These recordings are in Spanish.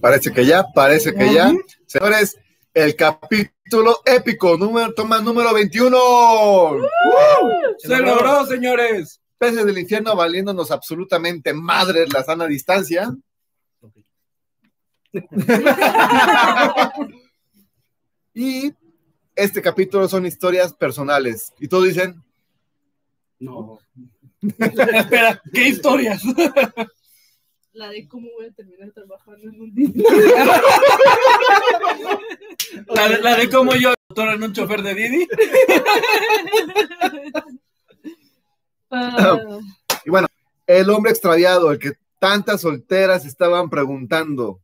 Parece que ya, parece que ya. Señores, el capítulo épico, número, toma número 21. Se logró, señores. Peces del infierno valiéndonos absolutamente madres la sana distancia. y este capítulo son historias personales. Y todos dicen, No. Espera, ¿qué historias? La de cómo voy a terminar trabajando en un día. La de, la de cómo yo doctor en un chofer de Didi. Ah, y bueno, el hombre extraviado, el que tantas solteras estaban preguntando,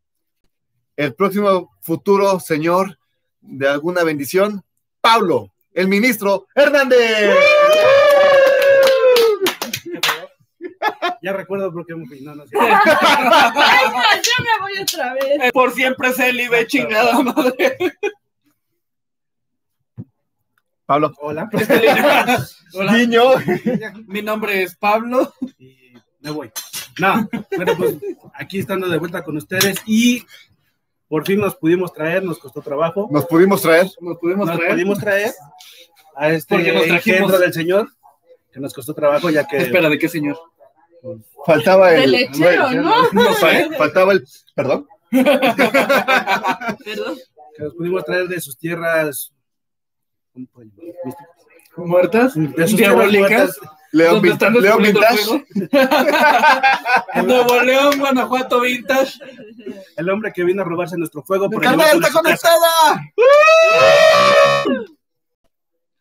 el próximo futuro señor de alguna bendición, Pablo, el ministro Hernández. Ya recuerdo por qué me fui. No, no. Ay, me voy otra vez. Por siempre Célibe, chingada madre. Pablo, Hola. Hola, niño. mi nombre es Pablo. Y me voy. No, bueno, pues aquí estando de vuelta con ustedes y por fin nos pudimos traer, nos costó trabajo. Nos pudimos traer. Nos pudimos Nos traer. pudimos traer a este Porque nos del Señor, que nos costó trabajo ya que Espera, ¿de qué señor? Faltaba el. lechero, ¿no? No sé. Faltaba el. Perdón. Perdón. que nos pudimos traer de sus tierras. ¿Muertas? de sus tierras. León, ¿Dónde Vin- están León Vintage. Nuevo León, Guanajuato Vintage. el hombre que vino a robarse nuestro fuego por ¡Carnal, está conectada!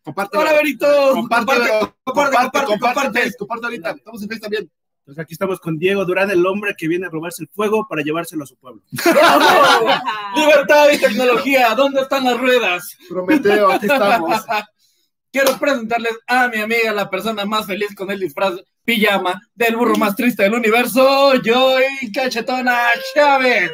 Comparte. Hola, Berito. Compártelo. Comparte, Comparte, comparte, comparte, comparte. comparte ahorita. Estamos en Facebook también. Pues aquí estamos con Diego Durán, el hombre que viene a robarse el fuego para llevárselo a su pueblo. Libertad y tecnología, ¿dónde están las ruedas? Prometeo, aquí estamos. Quiero presentarles a mi amiga, la persona más feliz con el disfraz pijama del burro más triste del universo, Joy Cachetona Chávez.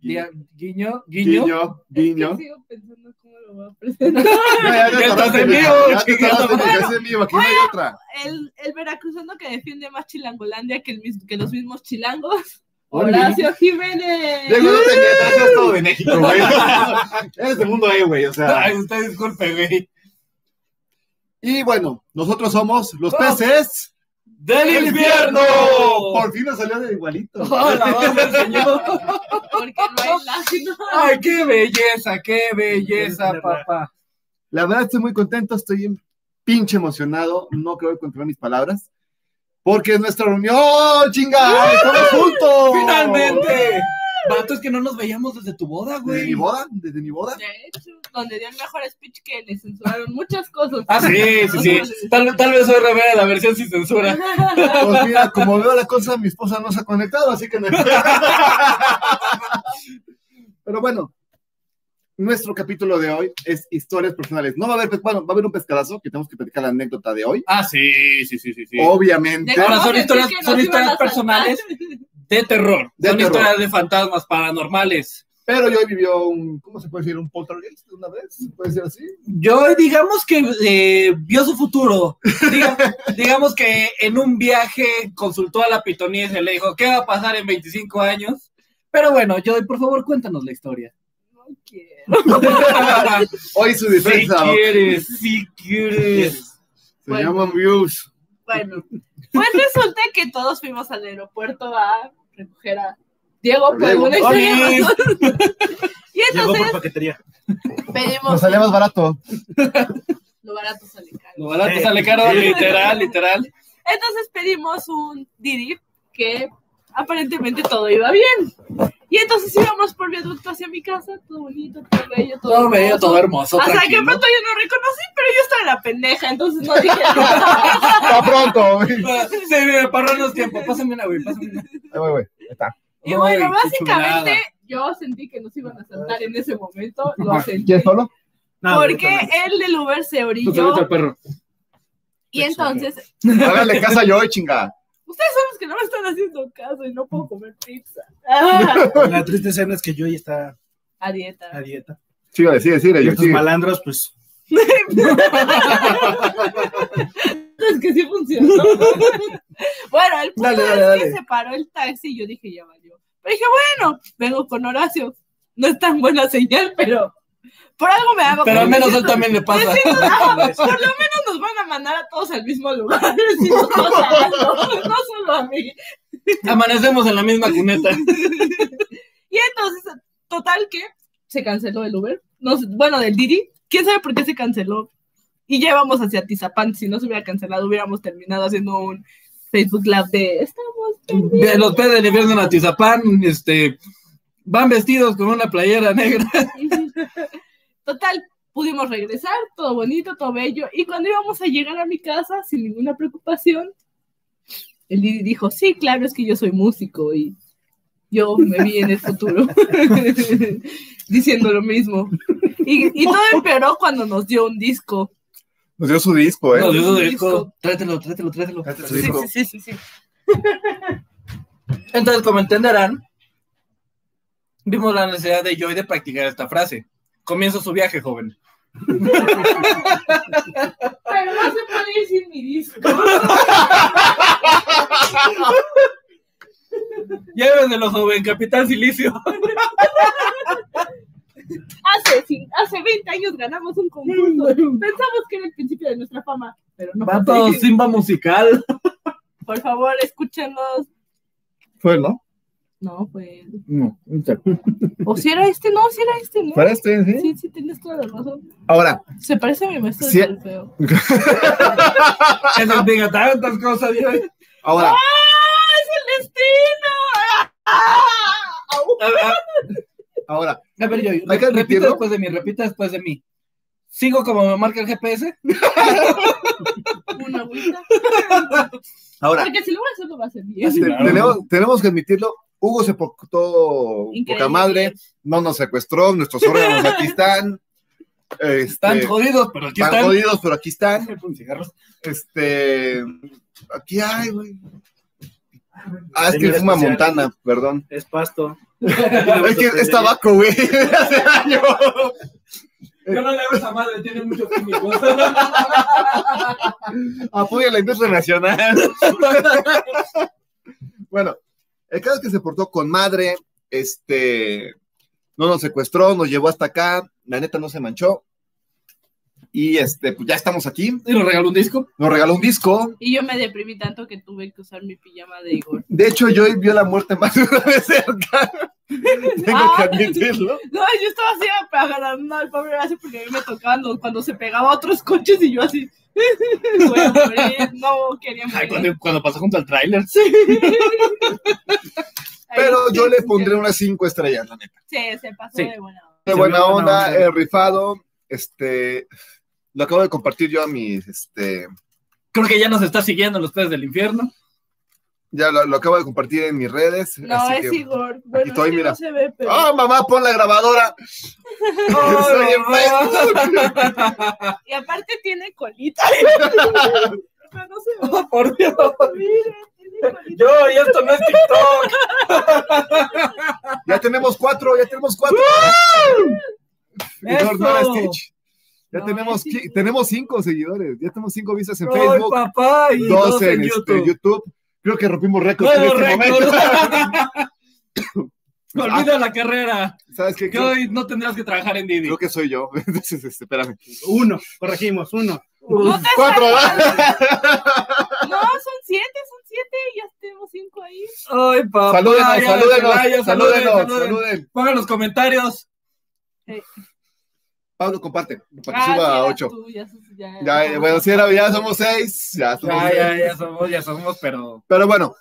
Dia- Guiño, guiño. Guiño, guiño. Sigo pensando lo voy a presentar. Ya, ya te Ya estás tardaste, en mija. vivo, Ya te chingada tardaste, madre. mija, es en vivo, aquí no hay otra. El, el veracruzano que defiende más Chilangolandia que, el que los mismos chilangos. Horacio Jiménez. Diego, no te es todo de México, güey. Eres del mundo E, güey, o sea. Ay, usted disculpe, güey. Y bueno, nosotros somos los Oh. peces ¡Del infierno! Por fin nos salió de igualito. ¡Hola, hola, señor! Porque no hay. ¡Ay, qué belleza, qué belleza, papá! La verdad estoy muy contento, estoy pinche emocionado, no creo controlar mis palabras, porque es nuestra reunión, chinga, estamos juntos. ¡Finalmente! Vato, es que no nos veíamos desde tu boda, Desde mi güey. boda, desde mi boda. De hecho, donde dio el mejor speech que le censuraron muchas cosas. Ah, sí, sí, sí. Tal, tal vez hoy revela la versión sin censura. Pues mira, como veo la cosa, mi esposa no se ha conectado, así que no. Pero bueno, nuestro capítulo de hoy es historias personales. No va a haber, pues, bueno, va a haber un pescadazo que tenemos que platicar la anécdota de hoy. Ah, sí, sí, sí, sí. sí. Obviamente. Ahora son historias- son historias personales. De terror. De Son terror. historias de fantasmas paranormales. Pero yo vivió un, ¿cómo se puede decir? Un poltergeist una vez, puede ser así. Yo, digamos que eh, vio su futuro. Diga- digamos que en un viaje consultó a la pitonisa y se le dijo, ¿qué va a pasar en 25 años? Pero bueno, Joy, por favor, cuéntanos la historia. No quiero. Hoy su Si defensa quieres, si quieres. se llaman views. Bueno, pues resulta que todos fuimos al aeropuerto a recoger a Diego por alguna razón. Y Llegó por entonces paquetería. pedimos. Nos salía más barato. Lo barato sale caro. Lo barato sale caro, literal, literal. Entonces pedimos un Didi que aparentemente todo iba bien. Y entonces íbamos por viaducto hacia mi casa, todo bonito, todo bello, todo, Todo bello, hermoso. todo hermoso. Hasta que de tranquilo. pronto yo no reconocí, pero yo estaba en la pendeja, entonces no dije nada. Pronto, güey. Sí, para los tiempos. Pásame una, güey, pásame una. Ahí voy, güey. Ahí está. Y bueno, básicamente yo sentí que nos iban a saltar en ese momento, lo sentí. ¿Quieres solo? No, Porque ahorita el del Uber se Tú orilló solito al perro. y entonces Háganle casa yo, chinga. Ustedes son los que no me están haciendo caso y no puedo comer pizza. Ah. La triste escena es que Joy está a dieta. a dieta. Sigue, sigue, sigue. Y Yo estos malandros, pues, Es que sí funciona. ¿cierto? bueno, el punto Dale, dale, es dale. que se paró el taxi y yo dije, ya valió. Pero dije, bueno, vengo con Horacio. No es tan buena señal, pero por algo me hago. Pero al menos él también le pasa. Ah, por lo menos nos van a mandar a todos al mismo lugar. si nos no solo a mí. Amanecemos en la misma cuneta. Y entonces, total que se canceló el Uber. No bueno, del Didi. ¿Quién sabe por qué se canceló? Y ya íbamos hacia Tizapán. Si no se hubiera cancelado, hubiéramos terminado haciendo un Facebook Live de estamos perdidos". De los peces del infierno en Atizapán, este, van vestidos con una playera negra. Total, pudimos regresar, todo bonito, todo bello. Y cuando íbamos a llegar a mi casa, sin ninguna preocupación, el Didi dijo, sí, claro, es que yo soy músico y yo me vi en el futuro diciendo lo mismo. Y, y todo empeoró cuando nos dio un disco. Nos dio su disco, ¿eh? No, yo Disco. dijo, tráetelo, tráetelo, tráetelo. Su Sí, disco. sí, sí, sí, sí. Entonces, como entenderán, vimos la necesidad de Joy de practicar esta frase. Comienza su viaje, joven. Pero no se puede ir sin mi disco. Llévenelo, joven, Capitán Silicio. Hace, hace 20 años ganamos un concurso. Pensamos que era el principio de nuestra fama, pero no. Vato. Simba musical. Por favor, escúchenos. Fue, ¿no? No, fue. No. O si era este, no, si era este, ¿no? Para este, ¿sí? Sí, sí, tienes toda la razón. Ahora, Se parece a mi maestro Sí. de solfeo. Que nos diga tantas cosas, Joy. ahora, ¡Ah! ¡Es el destino! ¡Ah! Au. A, a- ahora, a ver, Hay que repita después de mí, repita después de mí. ¿Sigo como me marca el GPS? Una agüita. ahora, Porque si lo voy a hacer, lo va a hacer bien. Tenemos, tenemos que admitirlo. Hugo se portó Increíble. poca madre, no nos secuestró, nuestros órganos aquí están. Este, Están jodidos, pero aquí están están. jodidos, pero aquí están. Este, aquí hay, güey. Ah, es que fuma especial. Montana, perdón. Es pasto. Es que es tabaco, güey. Hace años. Yo no le hago esa madre, tiene muchos químicos. Apoya la industria nacional. bueno, el caso es que se portó con madre, este, no nos secuestró, nos llevó hasta acá, la neta no se manchó. Y este, pues ya estamos aquí. y nos regaló un disco. Nos regaló un disco. Y yo me deprimí tanto que tuve que usar mi pijama de Igor. De hecho, yo vio la muerte más de una vez cerca. Tengo Ah. que admitirlo. No, yo estaba así agarrando al pobre Horacio porque a mí me tocaban los- cuando se pegaba a otros coches y yo así. Voy a morir, no quería Ay, morir. cuando, cuando pasó junto al tráiler. Pero yo sí, le sí, pondré unas cinco estrellas, la neta. Sí, se pasó Sí. de buena onda. De buena onda. eh, rifado. Este, lo acabo de compartir yo a mis, este, Creo que ya nos está siguiendo los peces del infierno. Ya lo, lo acabo de compartir en mis redes. No, así es que- Igor. Bueno, estoy, es que mira. no se ve, pero. ¡Ah, mamá, pon la grabadora! Facebook. Y aparte tiene colita. Pero no se ve. Oh, por Dios. Miren, tiene colita. Yo, y esto no es TikTok. Ya tenemos cuatro, ya tenemos cuatro. Igor, no. Stitch. Ya No, tenemos, es qui- Igor. tenemos cinco seguidores, ya tenemos cinco vistas en Ay, Facebook, papá, y dos dos en, en este, YouTube. Creo que rompimos récord en este récord. momento. Olvida la carrera. ¿Sabes qué? Que hoy no tendrás que trabajar en Didi. creo que soy yo. Entonces, este, espérame. Uno, corregimos, uno. No te Cuatro. No, son siete, son siete. Ya tenemos cinco ahí. Ay, papá. Salúdenos, salúdenos, salúdenos, saluden. saluden. Pongan los comentarios. Pablo, comparte, para que Ah, suba a eras ocho. tú, ya, sos- ya- Ya, eh, bueno, si era, ya somos seis. Ya somos Ya, seis. ya, ya somos, ya somos, pero. Pero bueno,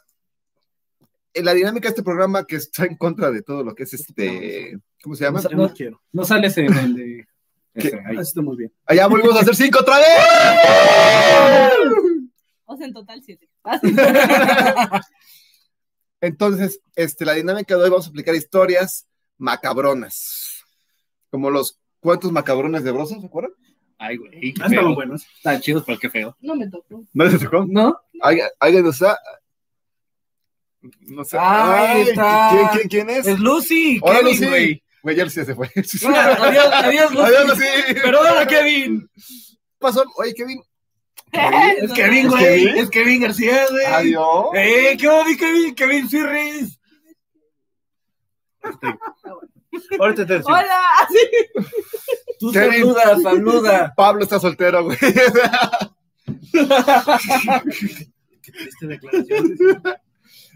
en la dinámica de este programa que está en contra de todo lo que es este. ¿Cómo se llama? No, no quiero. No sales en el de. Ese, ahí. Así está muy bien. Allá volvimos a hacer cinco otra vez. O sea, en total siete. Entonces, este, la dinámica de hoy vamos a aplicar historias macabronas. Como los cuentos macabrones de Broso, ¿se acuerdan? Ay, güey. Ah, estaban buenos. Están chidos, pero qué feo. No me tocó. ¿No les tocó? ¿No? ¿Alguien nos ha- No sé. Ahí Ay, está. ¿quién, quién, quién es? Es Lucy. Hola, Kevin, Lucy. güey. Güey, ya Lucy se fue. Ah, Adiós, adiós, Lucy. Adiós, Lucy. Perdona, Kevin. ¿Qué pasó? Oye, Kevin, Es Kevin, ¿Es güey. Kevin? Es Kevin García, güey. Adiós. ¡Eh! ¿Qué onda, Kevin? Kevin Sirris. Ahorita te decimos. Hola, así. Tú Kevin. saluda, saluda. Pablo está soltero, güey. Triste declaración.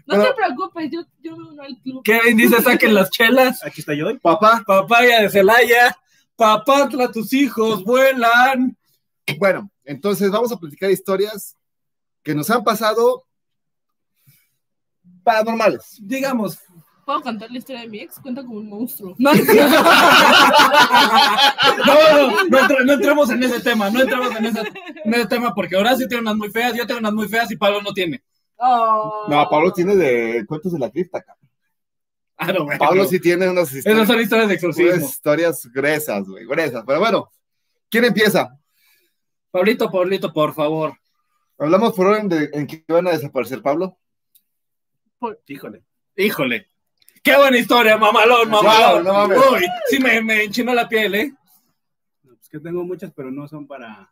No te preocupes, yo, yo me uno al club. Kevin dice: saquen las chelas. Aquí está yo. Papá, Papaya de Celaya. Papantla, tus hijos vuelan. bueno, entonces vamos a platicar historias que nos han pasado paranormales. Digamos. ¿Puedo contar la historia de mi ex? Cuenta como un monstruo. No, no, no, no, entre- no entremos en ese tema, no entremos en ese, en ese tema, porque Horacio tiene unas muy feas, yo tengo unas muy feas y Pablo no tiene. Oh. No, Pablo tiene de cuentos de la cripta, cabrón. Ah, no, bueno. Pablo sí tiene unas Esas historias, son historias de exorcismo. historias gruesas, güey, gruesas. Pero bueno, ¿quién empieza? Pablito, Pablito, por favor. Hablamos por orden de en que van a desaparecer, Pablo. Híjole. Híjole. Qué buena historia, mamalón, mamalón. no mames. Uy, sí me, me enchinó la piel, ¿eh? No, pues que tengo muchas, pero no son para.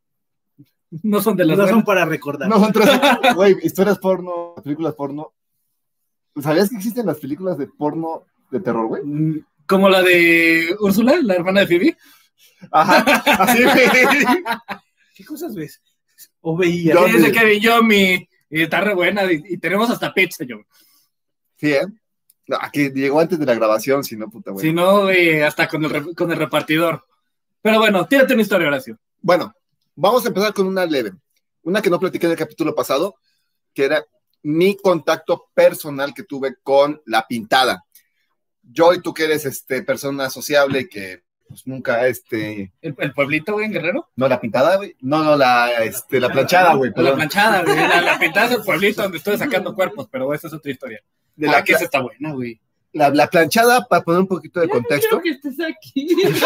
No son de las No son para recordar. No son tres, güey, historias porno, películas porno. ¿Sabías que existen las películas de porno de terror, güey? Mm, Como la de Úrsula, la hermana de Phoebe. Ajá, así, güey. ¿Qué cosas ves? O veía. Yo- Kevin Yomi. Y está re buena. Y, y tenemos hasta pizza, yo. Sí, ¿eh? No, Aquí llegó antes de la grabación, si no, puta, güey. Si no, güey, hasta con el, con el repartidor. Pero bueno, tírate una historia, Horacio. Bueno, vamos a empezar con una leve. Una que no platiqué en el capítulo pasado, que era mi contacto personal que tuve con la pintada. Yo y tú que eres este, persona sociable que pues, nunca, este, ¿El, el pueblito, güey, en Guerrero? no la pintada, güey, no, no, la, este, la planchada, güey, La planchada, güey. La, la pintada es el pueblito donde estoy sacando cuerpos, pero esa es otra historia. De la la, que esa está buena, güey. la, la planchada, para poner un poquito de Ya no contexto, quiero que estés aquí.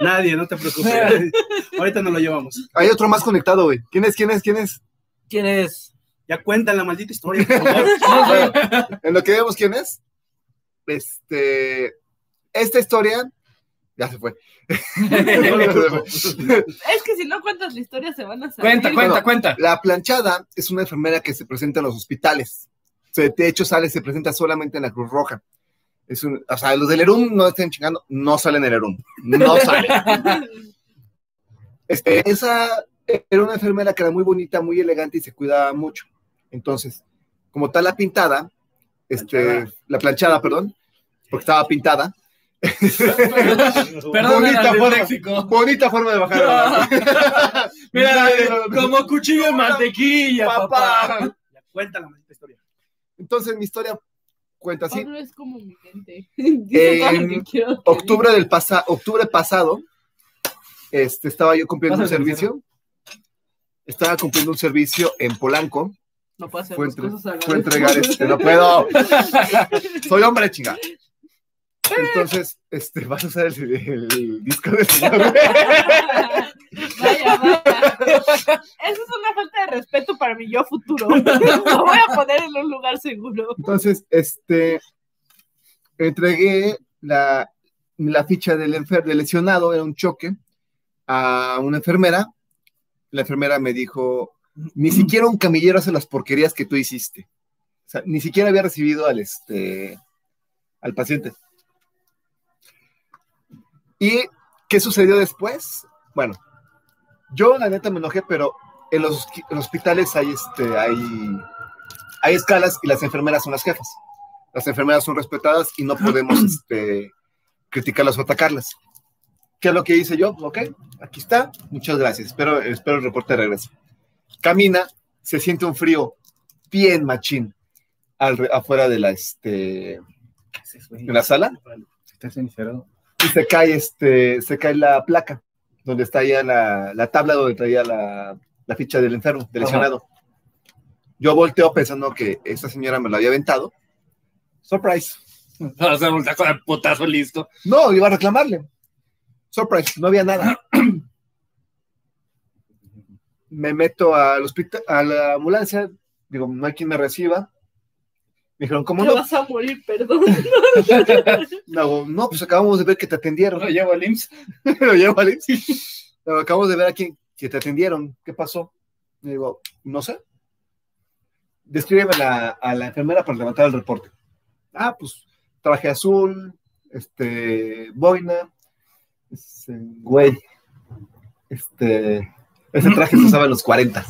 Nadie, no te preocupes. Ahorita nos lo llevamos. hay otro más conectado, güey. ¿Quién es, quién es, quién es? ¿Quién es? Ya cuentan la maldita historia, por favor. En lo que vemos quién es, este, esta historia, ya se fue. Es que si no cuentas la historia se van a saber. cuenta, cuenta, Bueno. cuenta. La planchada es una enfermera que se presenta en los hospitales. Se- de hecho, sale, se presenta solamente en la Cruz Roja. Es un, o sea, los del ERUM no estén chingando, no salen en el ERUM. No salen. Este, esa era una enfermera que era muy bonita, muy elegante y se cuidaba mucho. Entonces, como tal la pintada, este, Planchada. la planchada, perdón, porque estaba pintada. Perdón, bonita, forma, léxico. bonita forma de bajar. Mira, como cuchillo de mantequilla, papá. papá. Cuenta la maldita historia. Entonces, mi historia cuenta así. Pablo es como mi mente. En octubre del pasa octubre pasado, este, estaba yo cumpliendo un servicio. Estaba cumpliendo un servicio en Polanco. No puedo hacer Fue, entre- cosas fue entregar este, no puedo. Soy hombre, chinga. Entonces, este, vas a usar el, el disco de Vaya, vaya. Eso es una falta de respeto para mi yo futuro. Lo voy a poner en un lugar seguro. Entonces, este, entregué la, la ficha del, enfer del lesionado, era un choque, a una enfermera. La enfermera me dijo, ni siquiera un camillero hace las porquerías que tú hiciste. O sea, ni siquiera había recibido al, este, al paciente. ¿Y qué sucedió después? Bueno, yo la neta me enojé, pero en los, en los hospitales hay, este, hay, hay escalas y las enfermeras son las jefas. Las enfermeras son respetadas y no podemos este, criticarlas o atacarlas. ¿Qué es lo que hice yo? Ok, aquí está, muchas gracias. Espero, espero el reporte de regreso. Camina, se siente un frío bien machín al afuera de la, este, de la sala ¿Estás sincero? y se cae, este, se cae la placa donde está ya la, la tabla donde traía la, la ficha del enfermo, del Ajá. lesionado. Yo volteo pensando que esta señora me lo había aventado. Surprise. O sea, un taco de putazo listo. No, iba a reclamarle. Surprise, no había nada. me meto al hospital, a la ambulancia, digo, no hay quien me reciba. Me dijeron, ¿cómo Te no? vas a morir, perdón. No, no, pues acabamos de ver que te atendieron. Lo llevo al IMSS. Lo llevo al IMSS. No, acabamos de ver a quien que te atendieron. ¿Qué pasó? Le digo, no sé. Descríbeme la- a la enfermera para levantar el reporte. Ah, pues traje azul, este, boina, este, güey, este, ese traje se usaba en los 40.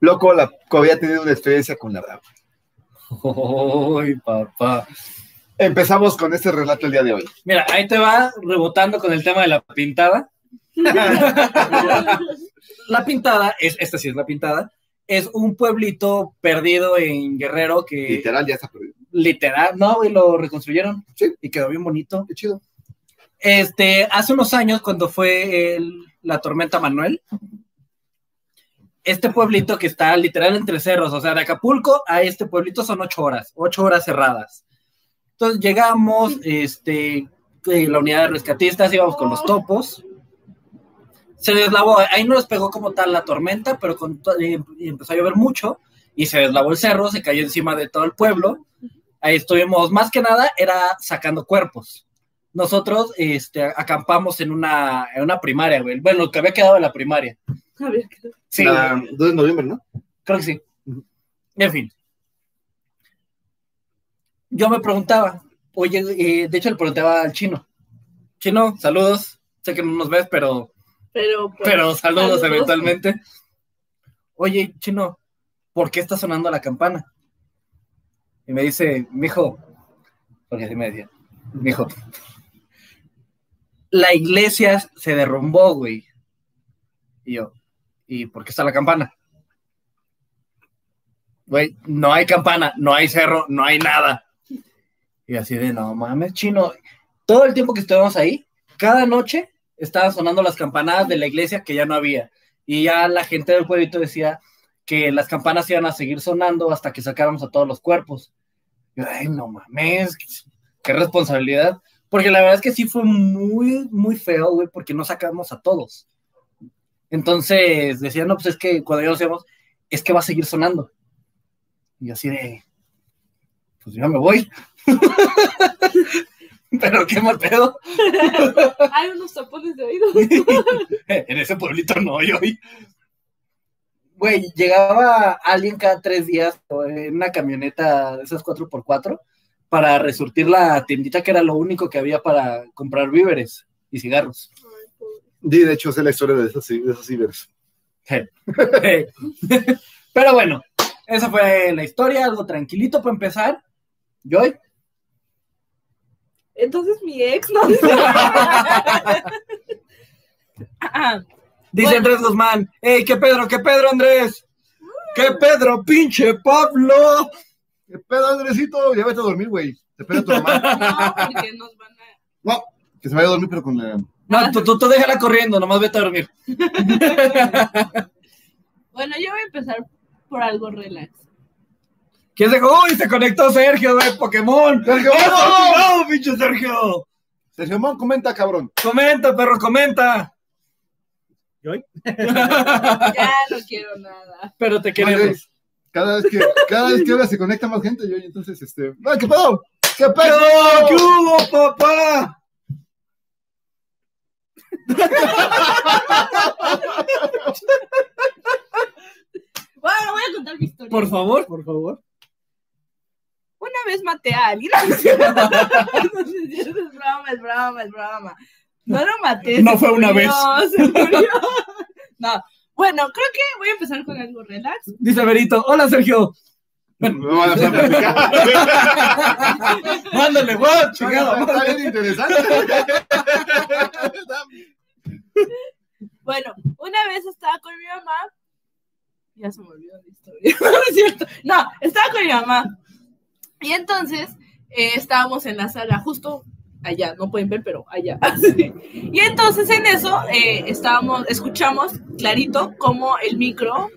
Loco, la había tenido una experiencia con la dama. Ay, papá. Empezamos con este relato el día de hoy. Mira, ahí te va rebotando con el tema de la pintada. la pintada, es, esta sí es la pintada, es un pueblito perdido en Guerrero que Literal, ya está perdido. literal, no, y lo reconstruyeron Sí. y quedó bien bonito. Qué chido. Este, hace unos años, cuando fue el- la tormenta Manuel, este pueblito que está literal entre cerros, o sea, de Acapulco a este pueblito son ocho horas, ocho horas cerradas. Entonces llegamos, este, la unidad de rescatistas, íbamos con los topos. Se deslavó, ahí no les pegó como tal la tormenta, pero con eh, empezó a llover mucho y se deslavó el cerro, se cayó encima de todo el pueblo. Ahí estuvimos, más que nada, era sacando cuerpos nosotros este, acampamos en una, en una primaria, güey. Bueno, lo que había quedado de la primaria. A ver, ¿qué- Sí, La- 2 de noviembre, ¿no? creo que sí. En fin. Yo me preguntaba, oye, eh, de hecho le preguntaba al chino. Chino, saludos. Sé que no nos ves, pero, Pero, pues, pero saludos, saludos. eventualmente. Oye, chino, ¿por qué está sonando la campana? Y me dice, mijo, porque así me decía, mijo, la iglesia se derrumbó, güey. Y yo, ¿y por qué está la campana? Güey, no hay campana, no hay cerro, no hay nada. Y así de, no mames, chino. Todo el tiempo que estuvimos ahí, cada noche estaban sonando las campanadas de la iglesia que ya no había. Y ya la gente del pueblito decía que las campanas iban a seguir sonando hasta que sacáramos a todos los cuerpos. Ay, no mames, qué responsabilidad. Porque la verdad es que sí fue muy, muy feo, güey, porque no sacamos a todos. Entonces decían, no, pues es que cuando ya lo hacemos, es que va a seguir sonando. Y yo así de, pues ya me voy. Pero qué mal pedo. Hay unos tapones de oído. en ese pueblito no, yo. Güey, llegaba alguien cada tres días en una camioneta de esas 4x4 para resurtir la tiendita que era lo único que había para comprar víveres y cigarros. Sí, de hecho, sé la historia de esos, de esos cibers. Pero bueno, esa fue la historia, algo tranquilito para empezar. Joy. Entonces mi ex no Ah, Dice Bueno. Andrés Guzmán. ¡Ey, qué Pedro, qué Pedro, Andrés! ¡Qué Pedro, pinche Pablo! ¿Qué pedo, Andresito? Ya vete a dormir, güey. Te espera tu mamá. no, porque nos van a. No, que se vaya a dormir, pero con la. No, tú, tú, tú déjala corriendo, nomás vete a dormir. Bueno, yo voy a empezar por algo relax. ¿Quién se ¡Uy! Se conectó Sergio de Pokémon. ¡Sergio! ¡Oh, no, pinche Sergio! Sergio Mon, comenta, cabrón. Comenta, perro, comenta. Ya no quiero nada. Pero te queremos. Cada vez que, cada vez que ahora se conecta más gente, yo, y entonces, este. ¡No, qué pedo! ¡Qué ¿Qué pedo! ¿Qué hubo, papá? Bueno, voy a contar mi historia. Por favor, por favor. Una vez maté a alguien. No, es broma, es broma, es broma. No lo maté. No fue una vez. se murió. No. Bueno, creo que voy a empezar con algo relax. Dice Berito. Hola, Sergio. No van a hacer platicar. Mándale, guau, chingado. Está bien interesante. Bueno, una vez estaba con mi mamá. Ya se me olvidó la historia. No es cierto. No, estaba con mi mamá. Y entonces eh, estábamos en la sala, justo allá, no pueden ver, pero allá. Y entonces en eso eh, estábamos, escuchamos clarito cómo el micro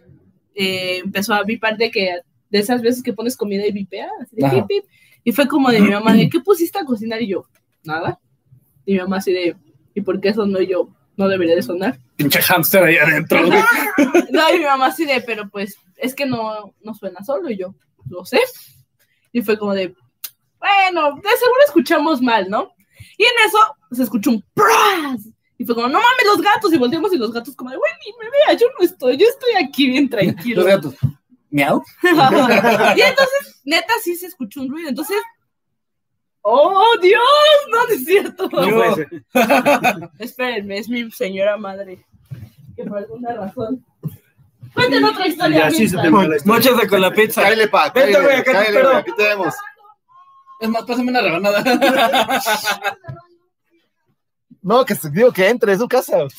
eh, empezó a vipar de que de esas veces que pones comida y vipea, así de pip, pip. Y fue como de mi mamá, de ¿qué pusiste a cocinar? Y yo, nada. Y mi mamá así de, ¿y por qué sonó Y yo? No debería de sonar. Pinche hamster ahí adentro. No, y mi mamá así de, pero pues es que no, no suena solo. Y yo, lo sé. Y fue como de, bueno, de seguro escuchamos mal, ¿no? Y en eso se escuchó un ¡pras! Y fue como, no mames, los gatos. Y volteamos y los gatos como, de, güey, ni me vea, yo no estoy, yo estoy aquí bien tranquilo. Los gatos. Miau. y entonces, neta, sí se escuchó un ruido. Entonces, ¡oh, Dios! No, no es cierto. No puede ser. Espérenme, es mi señora madre. Que por alguna razón. Cuenten otra historia. así se. Móchate con la pizza. Cállale, pa, Vente, güey, acá te espero. aquí tenemos. Es más, pásame una rebanada. No, que se- digo que entre, es su casa.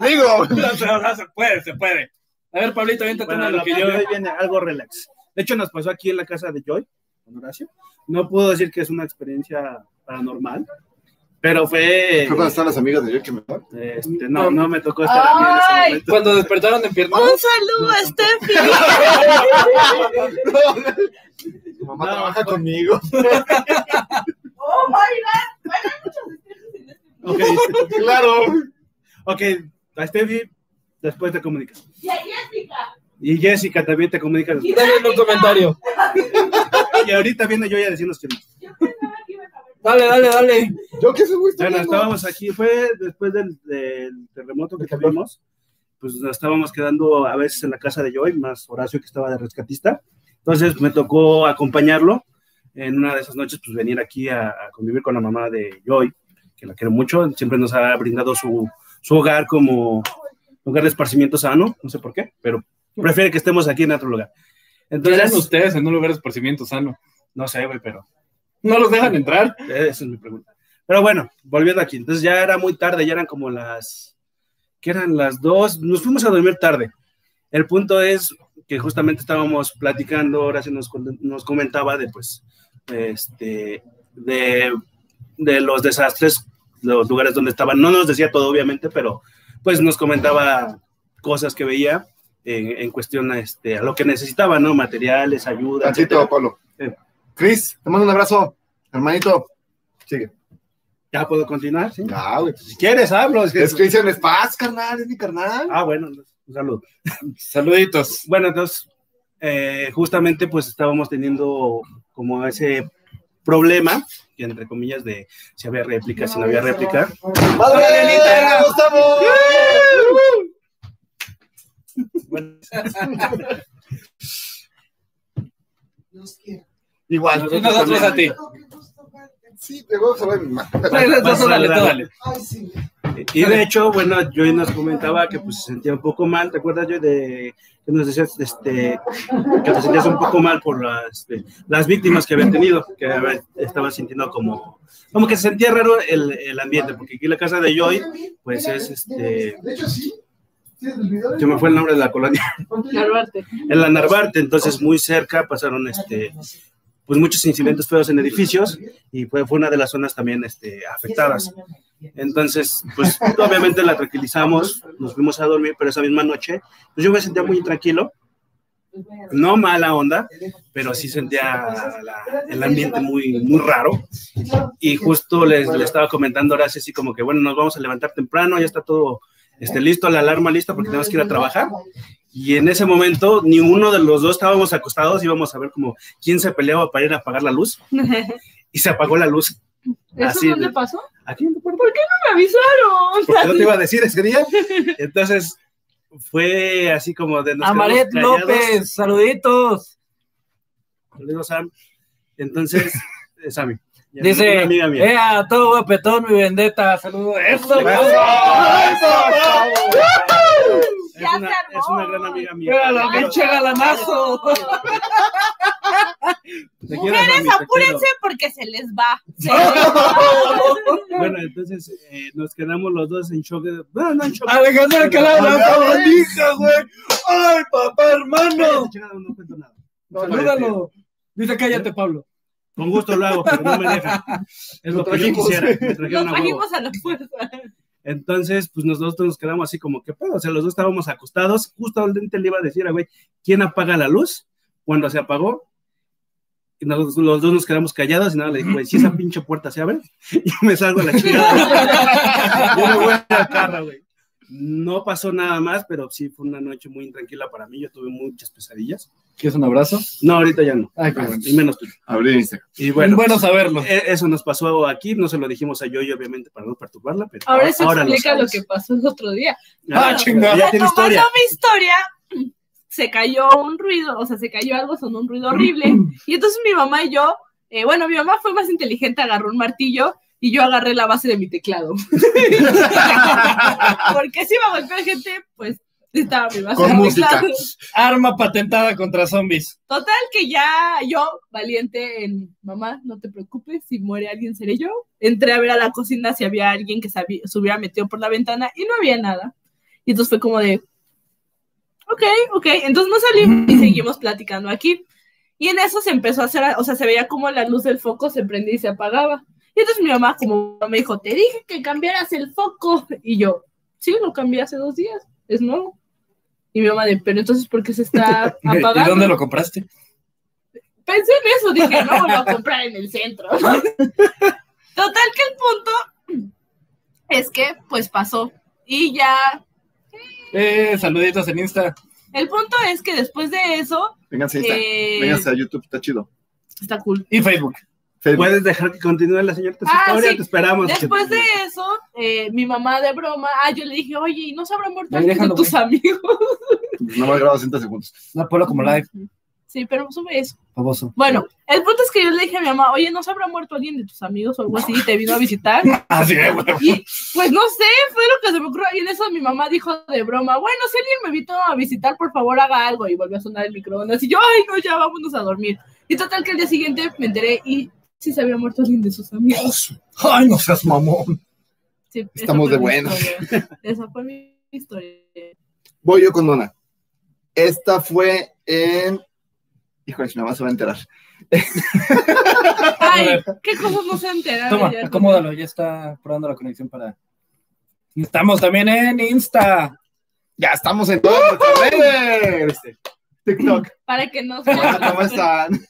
digo. No, se puede, se puede. A ver, Pablito, véntate Bueno, lo que yo. yo viene algo relax. De hecho, nos pasó aquí en la casa de Joy, con Horacio. No puedo decir que es una experiencia paranormal, pero fue. Fue cuando están las amigas de yo que me este, no, no me tocó estar aquí en ese Ay. momento. Cuando despertaron en piernas. Un saludo a Steffi. Tu mamá No, trabaja fue- conmigo. Oh my god. Bueno, hay muchos en este. Ok, claro. ok, a Steffi después te comunicas. Y a Jessica. Y Jessica también te comunica después. Dale un comentario. Y ahorita viene Joy a decirnos que. Yo. Dale, dale, dale. Yo qué sé, güey. Bueno, estábamos aquí, fue después del, del terremoto que tuvimos, pues nos estábamos quedando a veces en la casa de Joy, más Horacio que estaba de rescatista. Entonces me tocó acompañarlo en una de esas noches, pues venir aquí a, a convivir con la mamá de Joy, que la quiero mucho, siempre nos ha brindado su, su hogar como lugar de esparcimiento sano, no sé por qué, pero prefiere que estemos aquí en otro lugar. Entonces, ustedes en un lugar de esparcimiento sano. no sé, güey, pero No los dejan entrar. esa es mi pregunta. Pero bueno, volviendo aquí. Entonces ya era muy tarde, ya eran como las. ¿Qué eran las dos? Nos fuimos a dormir tarde. El punto es que justamente estábamos platicando, ahora se nos, nos comentaba de, pues, este, de, de los desastres, los lugares donde estaban. No nos decía todo, obviamente, pero pues nos comentaba cosas que veía en, en cuestión a, este, a lo que necesitaba, ¿no? Materiales, ayuda. Tantito. Pablo. Sí. Cris, te mando un abrazo. Hermanito. Sigue. ¿Ya puedo continuar? ¿sí? Ah, güey. Si quieres, hablo. Es Cristian es paz, carnal, es mi carnal. Ah, bueno, un saludo. Saluditos. Bueno, entonces, eh, justamente pues estábamos teniendo como ese problema, que entre comillas, de si había réplica, si no había réplica. ¡Madre. Bueno, Igual. Y nosotros a ti. Sí, te voy a saber mi madre. Dale, dale, dale. y de hecho, bueno, Joy nos comentaba que pues se sentía un poco mal, ¿te acuerdas, Joy, de que nos decías este, que te sentías un poco mal por las, este, las víctimas que habían tenido, que había- estaba sintiendo como, como que se sentía raro el, el ambiente, porque aquí la casa de Joy, pues es este, De hecho, sí. Se me fue el nombre de la colonia. Narvarte. en la Narvarte, entonces muy cerca pasaron este pues muchos incidentes feos en edificios y fue, fue una de las zonas también este, afectadas. Entonces, pues obviamente la tranquilizamos, nos fuimos a dormir, pero esa misma noche, pues yo me sentía muy tranquilo, no mala onda, pero sí sentía la- el ambiente muy, muy raro. Y justo les, le estaba comentando ahora así como que, bueno, nos vamos a levantar temprano, ya está todo este, listo, la alarma lista porque tenemos que ir a trabajar. Y en ese momento, ni uno de los dos estábamos acostados, íbamos a ver como quién se peleaba para ir a apagar la luz. Y se apagó la luz. ¿Eso Así dónde de- pasó? Aquí en tu puerta. ¿Por qué no me avisaron? Porque no te iba a decir ese día. Entonces, fue así como de... nos Amaret. López, saluditos. Saludos, Sam. Entonces, Sammy. Una Dice, amiga mía. eh, a todo guapetón, mi vendetta. Saludos. Eso, Es Ya una, se armó. es una gran amiga mía. Mira, la pinche galanazo. quiero, Mujeres, apúrense porque se les va. Se quiero. Bueno, entonces eh, nos quedamos los dos en shock. de- No, no en shock. Alejandro Alcalá, la güey. Ay, papá, hermano. No cuento nada. Salúdalo. Dice, cállate, Pablo. Con gusto lo hago, pero no me dejan. Es lo que yo quisiera. Me Nos trajeron a huevo. trajimos a la fuerza. Entonces, pues nosotros nos quedamos así como que, pedo? o sea, los dos estábamos acostados. Justo al dente le iba a decir a güey, ¿quién apaga la luz? Cuando se apagó, y nosotros los dos nos quedamos callados y nada, le dije, güey, si esa pinche puerta se abre, yo me salgo a la chingada. yo me voy carro, güey. No pasó nada más, pero sí fue una noche muy intranquila para mí. Yo tuve muchas pesadillas. ¿Quieres un abrazo? No, ahorita ya no. Ay, bueno. Y menos tú. Instagram. Y bueno, Bueno saberlo. eh, eso nos pasó aquí. No se lo dijimos a Yoyo, obviamente, para no perturbarla. Pero Ahora se ahora explica lo, sabes. que pasó el otro día. Ah, Ah, chingada. Ya tiene historia. mi historia, se cayó un ruido, o sea, se cayó algo, sonó un ruido horrible. Y entonces mi mamá y yo, eh, bueno, mi mamá fue más inteligente, agarró un martillo y yo agarré la base de mi teclado. Porque si iba a golpear gente, pues estaba mi base Con de música. teclado. Arma patentada contra zombies. Total que ya yo, valiente en mamá, no te preocupes, si muere alguien seré yo. Entré a ver a la cocina si había alguien que se, se hubiera metido por la ventana y no había nada. Y entonces fue como de, ok, ok, entonces nos salimos y seguimos platicando aquí. Y en eso se empezó a hacer, o sea, se veía como la luz del foco se prendía y se apagaba. Y entonces mi mamá como me dijo, te dije que cambiaras el foco. Y yo, sí, lo cambié hace dos días, es nuevo. Y mi mamá de, pero entonces, ¿por qué se está ¿Y apagando? dónde lo compraste? Pensé en eso, dije, no, lo voy a comprar en el centro. Total que el punto es que, pues pasó. Y ya, Eh, saluditos en Insta. el punto es que después de eso, Vénganse a Instagram. eh, Vénganse a YouTube, está chido. está cool. Y Facebook. ¿Puedes dejar que continúe la señorita su Ah, historia? sí. Te esperamos. Después de eso, eh, mi mamá de broma, ah, yo le dije, oye, ¿y no se habrá muerto Ahí alguien de déjalo, tus amigos? No me grabado 60 segundos. No, ponlo como live, Sí, pero sube eso. famoso. Bueno, el punto es que yo le dije a mi mamá, oye, ¿no se habrá muerto alguien de tus amigos o algo así y te vino a visitar? Así es, güey. Y pues no sé, fue lo que se me ocurrió. Y en eso mi mamá dijo de broma, bueno, si alguien me invitó a visitar, por favor haga algo. Y volvió a sonar el microondas. Y yo, ay, no, ya vámonos a dormir. Y total que el día siguiente me enteré y sí se había muerto alguien de sus amigos. Ay, no seas mamón. Sí, Estamos de historia. Esa fue mi historia. Voy yo con Dona. Esta fue en. Híjole, mi mamá se va a enterar. Ay, qué cosas no se enteraron. Toma, ya. acomódalo, ya está probando la conexión para. Estamos también en Insta. Ya estamos en todas redes. TikTok. Para que no Hola, se... ¿cómo están?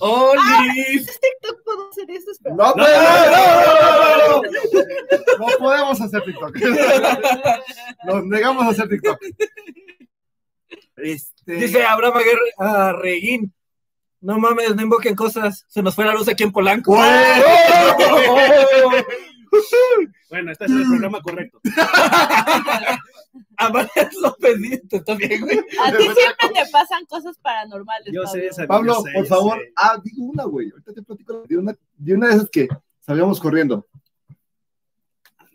¡Olis! TikTok puedo hacer esto, espera. No, No, podemos, no podemos hacer TikTok. Nos negamos a hacer TikTok. Este, Dice Abraham Aguirre a Reguín. No mames, no invoquen cosas. Se nos fue la luz aquí en Polanco. Bueno, este es el programa correcto. Abraham López, ¿te estás bien, güey? A ti siempre te pasan cosas paranormales. Yo Pablo. sé esa. Pablo, yo sé, por favor. sé. Ah, digo una, güey. Ahorita te platico de una, de una de esas que salíamos corriendo.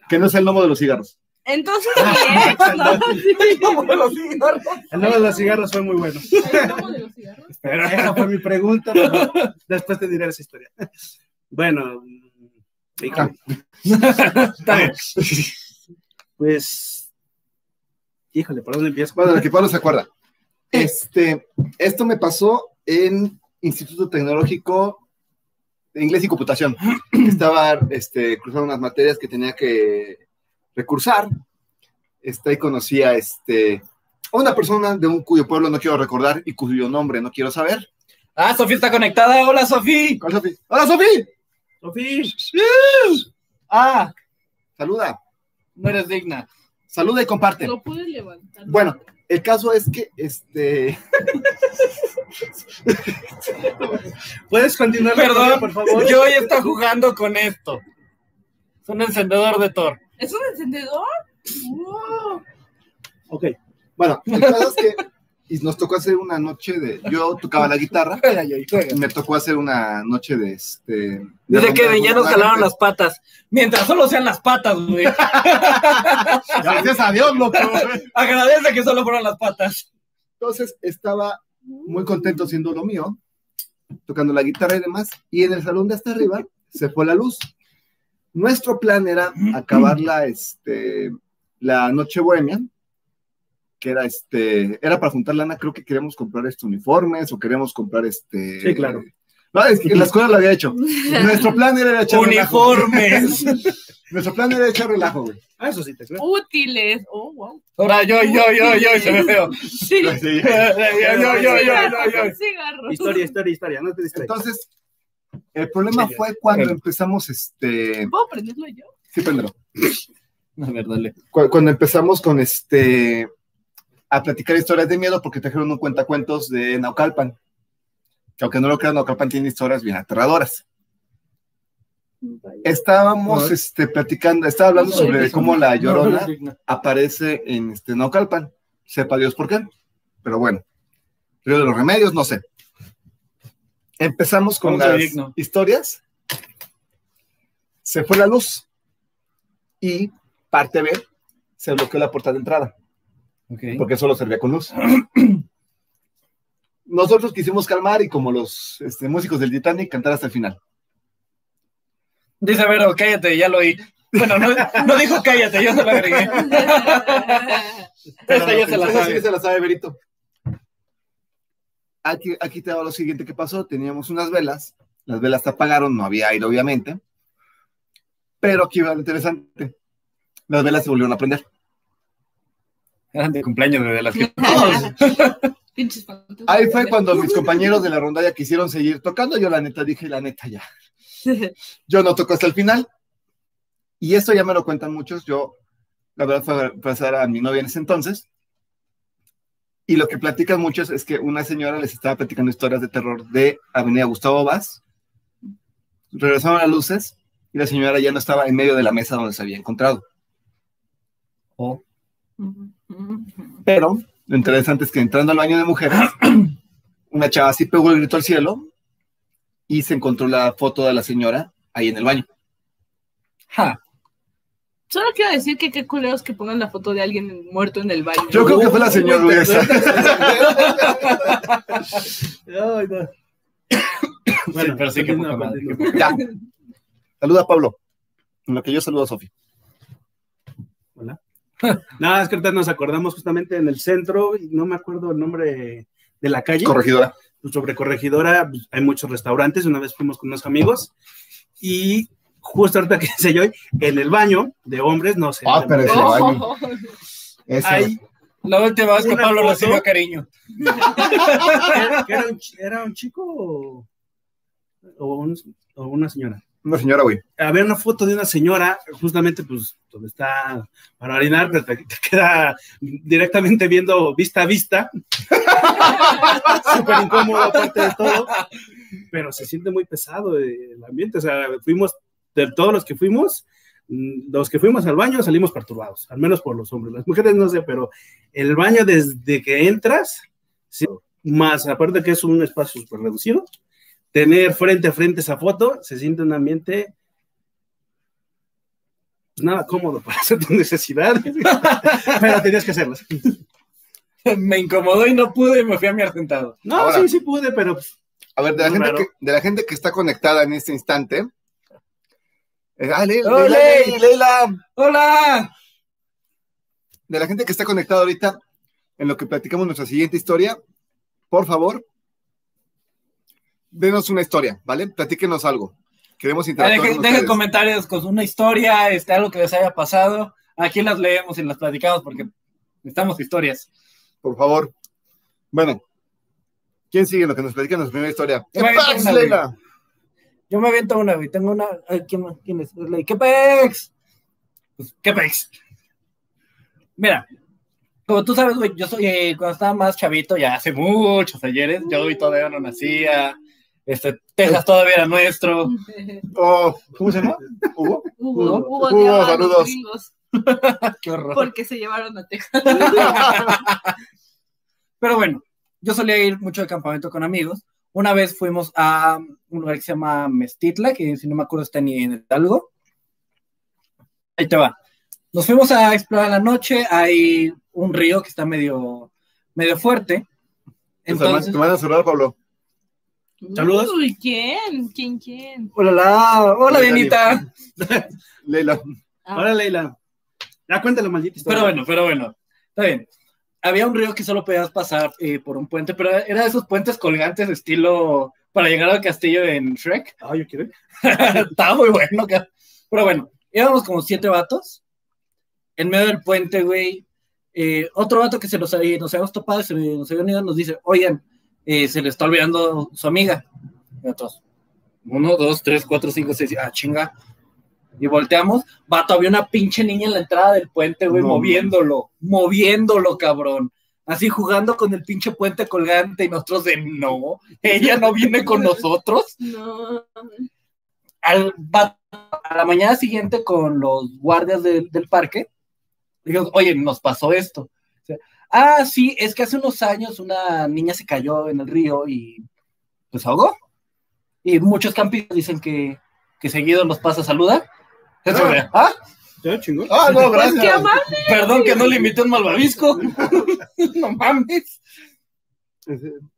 Que no es el lomo de los cigarros. Entonces, bien. Como los cigarros. El nombre de los cigarros fue muy bueno. El lomo de los cigarros. Esa fue mi pregunta. pero después te diré esa historia. Bueno, Está bien. pues. Híjole, ¿por dónde empiezo? Bueno, que Pablo se acuerda. Este, esto me pasó en Instituto Tecnológico de Inglés y Computación. Estaba este, cruzando unas materias que tenía que recursar. Este, ahí conocí a, este, a una persona de un cuyo pueblo no quiero recordar y cuyo nombre no quiero saber. Ah, Sofía está conectada. Hola, Sofía. ¿Cuál, Sofi? ¡Hola, Sofi! Sofía. Ah, Saluda, no eres digna. saluda y comparte. Lo puedes levantar. Bueno, el caso es que, este, ¿Puedes continuar? la Perdón, por favor? Yo hoy está jugando con esto. Es un encendedor de Thor. ¿Es un encendedor? Wow. Ok. bueno, el caso es que y nos tocó hacer una noche de, yo tocaba la guitarra, y me tocó hacer una noche de, este, de Dice que ya nos jalaron la las patas. Mientras solo sean las patas, güey. Gracias a Dios, loco. Agradece que solo fueron las patas. Entonces estaba muy contento haciendo lo mío, tocando la guitarra y demás, y en el salón de hasta arriba se fue la luz. Nuestro plan era acabar la, este, la noche bohemia, que era este, era para juntar lana, creo que queríamos comprar estos uniformes o queríamos comprar este. Sí, claro. No, es que la escuela lo había hecho. Nuestro plan era echar relajo. Uniformes. Nuestro plan era echar relajo, güey. Ah, eso sí te creo. Útiles. Oh, wow. Ahora yo, yo, yo, yo, y se ve feo. Sí. Yo, yo, yo, yo, yo, yo, yo. Cigarros. Historia, historia, historia. No te distraigas. Entonces, el problema Sí, fue cuando empezamos, este, ¿Puedo prenderlo yo? sí, préndelo. A ver, dale. cu- cuando empezamos con este a platicar historias de miedo porque trajeron un cuentacuentos de Naucalpan. Que aunque no lo crean, Naucalpan tiene historias bien aterradoras. Estábamos este, platicando, estaba hablando sobre cómo la llorona aparece en este Naucalpan. Sepa Dios por qué. Pero bueno, Río de los Remedios, no sé. Empezamos con las historias. Se fue la luz y parte B se bloqueó la puerta de entrada Porque solo servía con luz. Nosotros quisimos calmar y como los este, músicos del Titanic cantar hasta el final. Dice Vero, cállate, ya lo oí. Bueno, no, no dijo cállate, yo se lo agregué. Esta ya se la Esa sí sabe. se la sabe, Berito. Aquí, aquí te va lo siguiente que pasó. Teníamos unas velas. Las velas se apagaron, no había aire, obviamente. Pero aquí va lo interesante. Las velas se volvieron a prender. Eran de cumpleaños de las que. Ahí fue cuando mis compañeros de la rondalla quisieron seguir tocando. Yo, la neta, dije, la neta, ya. Yo no toco hasta el final. Y esto ya me lo cuentan muchos. Yo, la verdad, fue a pasar a mi novia en ese entonces. Y lo que platican muchos es que una señora les estaba platicando historias de terror de Avenida Gustavo Vaz. Regresaron las luces y la señora ya no estaba en medio de la mesa donde se había encontrado. Oh. Pero lo interesante es que entrando al baño de mujeres, una chava así pegó el grito al cielo y se encontró la foto de la señora ahí en el baño. Ja. Solo quiero decir que qué culeros que pongan la foto de alguien muerto en el baño. Yo creo que fue la señora Uy, esa. Ay, no. Sí, pero sí que poca madre. Ya. Saluda a Pablo. En lo que yo saludo a Sofi. Nada, es que ahorita nos acordamos justamente en el centro, y no me acuerdo el nombre de la calle. Corregidora. Pues sobre Corregidora pues, hay muchos restaurantes. Una vez fuimos con unos amigos y justo ahorita que sé yo, en el baño de hombres, no sé. Ah, pero ese Oh. baño. Ese- hay, La última vez que Una Pablo foto. recibió cariño. ¿era, era un, ch- era un chico o, o un- o una señora? Una señora, güey. había una foto de una señora, justamente pues donde está para orinar, te queda directamente viendo vista a vista. Súper incómodo aparte de todo, pero se siente muy pesado el ambiente. O sea, fuimos, de todos los que fuimos, mm, los que fuimos al baño salimos perturbados, al menos por los hombres. Las mujeres no sé, pero el baño desde que entras, sí, más aparte que es un espacio súper reducido, tener frente a frente esa foto, se siente un ambiente pues, nada cómodo para hacer tus necesidades, pero tenías que hacerlas. Me incomodó y no pude y me fui a mi sentado. No, Ahora. sí, sí pude, pero pues, A ver, de la, gente que, de la gente que está conectada en este instante. eh, ah, Le- ¡Ole! Leila, Leila. ¡Hola! De la gente que está conectada ahorita, en lo que platicamos nuestra siguiente historia, por favor, denos una historia, ¿vale? Platíquenos algo. Queremos interactuar Dejen, comentarios con una historia, este, algo que les haya pasado. Aquí las leemos y las platicamos porque necesitamos historias. Por favor. Bueno, ¿quién sigue lo que nos platican nuestra primera historia? ¿Qué güey. Leila? Yo me aviento una, güey. Tengo una. ay, ¿quién, más? ¿Quién es? La- ¿Qué pex? Pues, ¿qué pex? Mira, como tú sabes, güey, yo soy, eh, cuando estaba más chavito, ya hace muchos ayeres, yo hoy todavía no nacía. Este, Texas todavía era nuestro. Oh, ¿Cómo se llama? ¿Hugo? Hugo, Hugo, Hugo, saludos. Qué horror. porque se llevaron a Texas. Pero bueno, yo solía ir mucho de campamento con amigos. Una vez fuimos a un lugar que se llama Mestitla, que si no me acuerdo está ni en Hidalgo. Ahí te va. Nos fuimos a explorar la noche. Hay un río que está medio, medio fuerte. Entonces, Te van a saludar, Pablo. Saludos. Uy, ¿quién? ¿Quién, quién? hola, hola, Hola, Dianita. Leila. Ah, ahora Leila, ya cuéntale maldita historia. Pero bueno, pero bueno, está bien. Había un río que solo podías pasar eh, por un puente, pero era de esos puentes colgantes estilo para llegar al castillo en Shrek. Ah, yo quiero. Estaba muy bueno. Pero bueno, íbamos como siete vatos. En medio del puente, güey. eh, otro vato que se nos, había- nos habíamos topado, se nos había unido, nos dice, oigan, eh, se le está olvidando su amiga. Y otros, uno, dos, tres, cuatro, cinco, seis, ah, chinga. Y volteamos, vato, había una pinche niña en la entrada del puente, güey, No, moviéndolo, moviéndolo, cabrón. Así jugando con el pinche puente colgante y nosotros de no, ella no viene con nosotros. No. Al, va- a la mañana siguiente con los guardias del, del parque, dijimos, oye, nos pasó esto. Ah, sí, es que hace unos años una niña se cayó en el río y pues ahogó. Y muchos campistas dicen que, que seguido nos pasa saluda. Eso Ah. ¿ah? Ya, chingón. Ah, no, Pues qué gracias. Perdón que no le invité un malvavisco. no mames.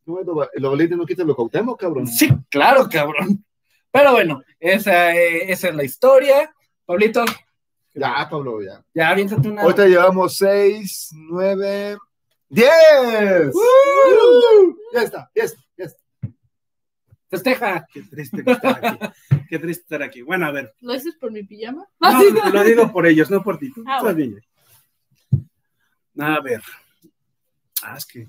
Lo valiente no quita lo cautemo, cabrón. Sí, claro, cabrón. Pero bueno, esa, eh, esa es la historia. Pablito, Ya, Pablo, ya. ya aviéntate una. Ahorita llevamos seis, nueve, diez. Ya está, ya está, ya está. Festeja. Qué triste que estar aquí. Qué triste estar aquí. Bueno, a ver. ¿Lo dices por mi pijama? No, lo digo por ellos, no por ti. Tú Ah, estás bien. A ver. Ah, es que.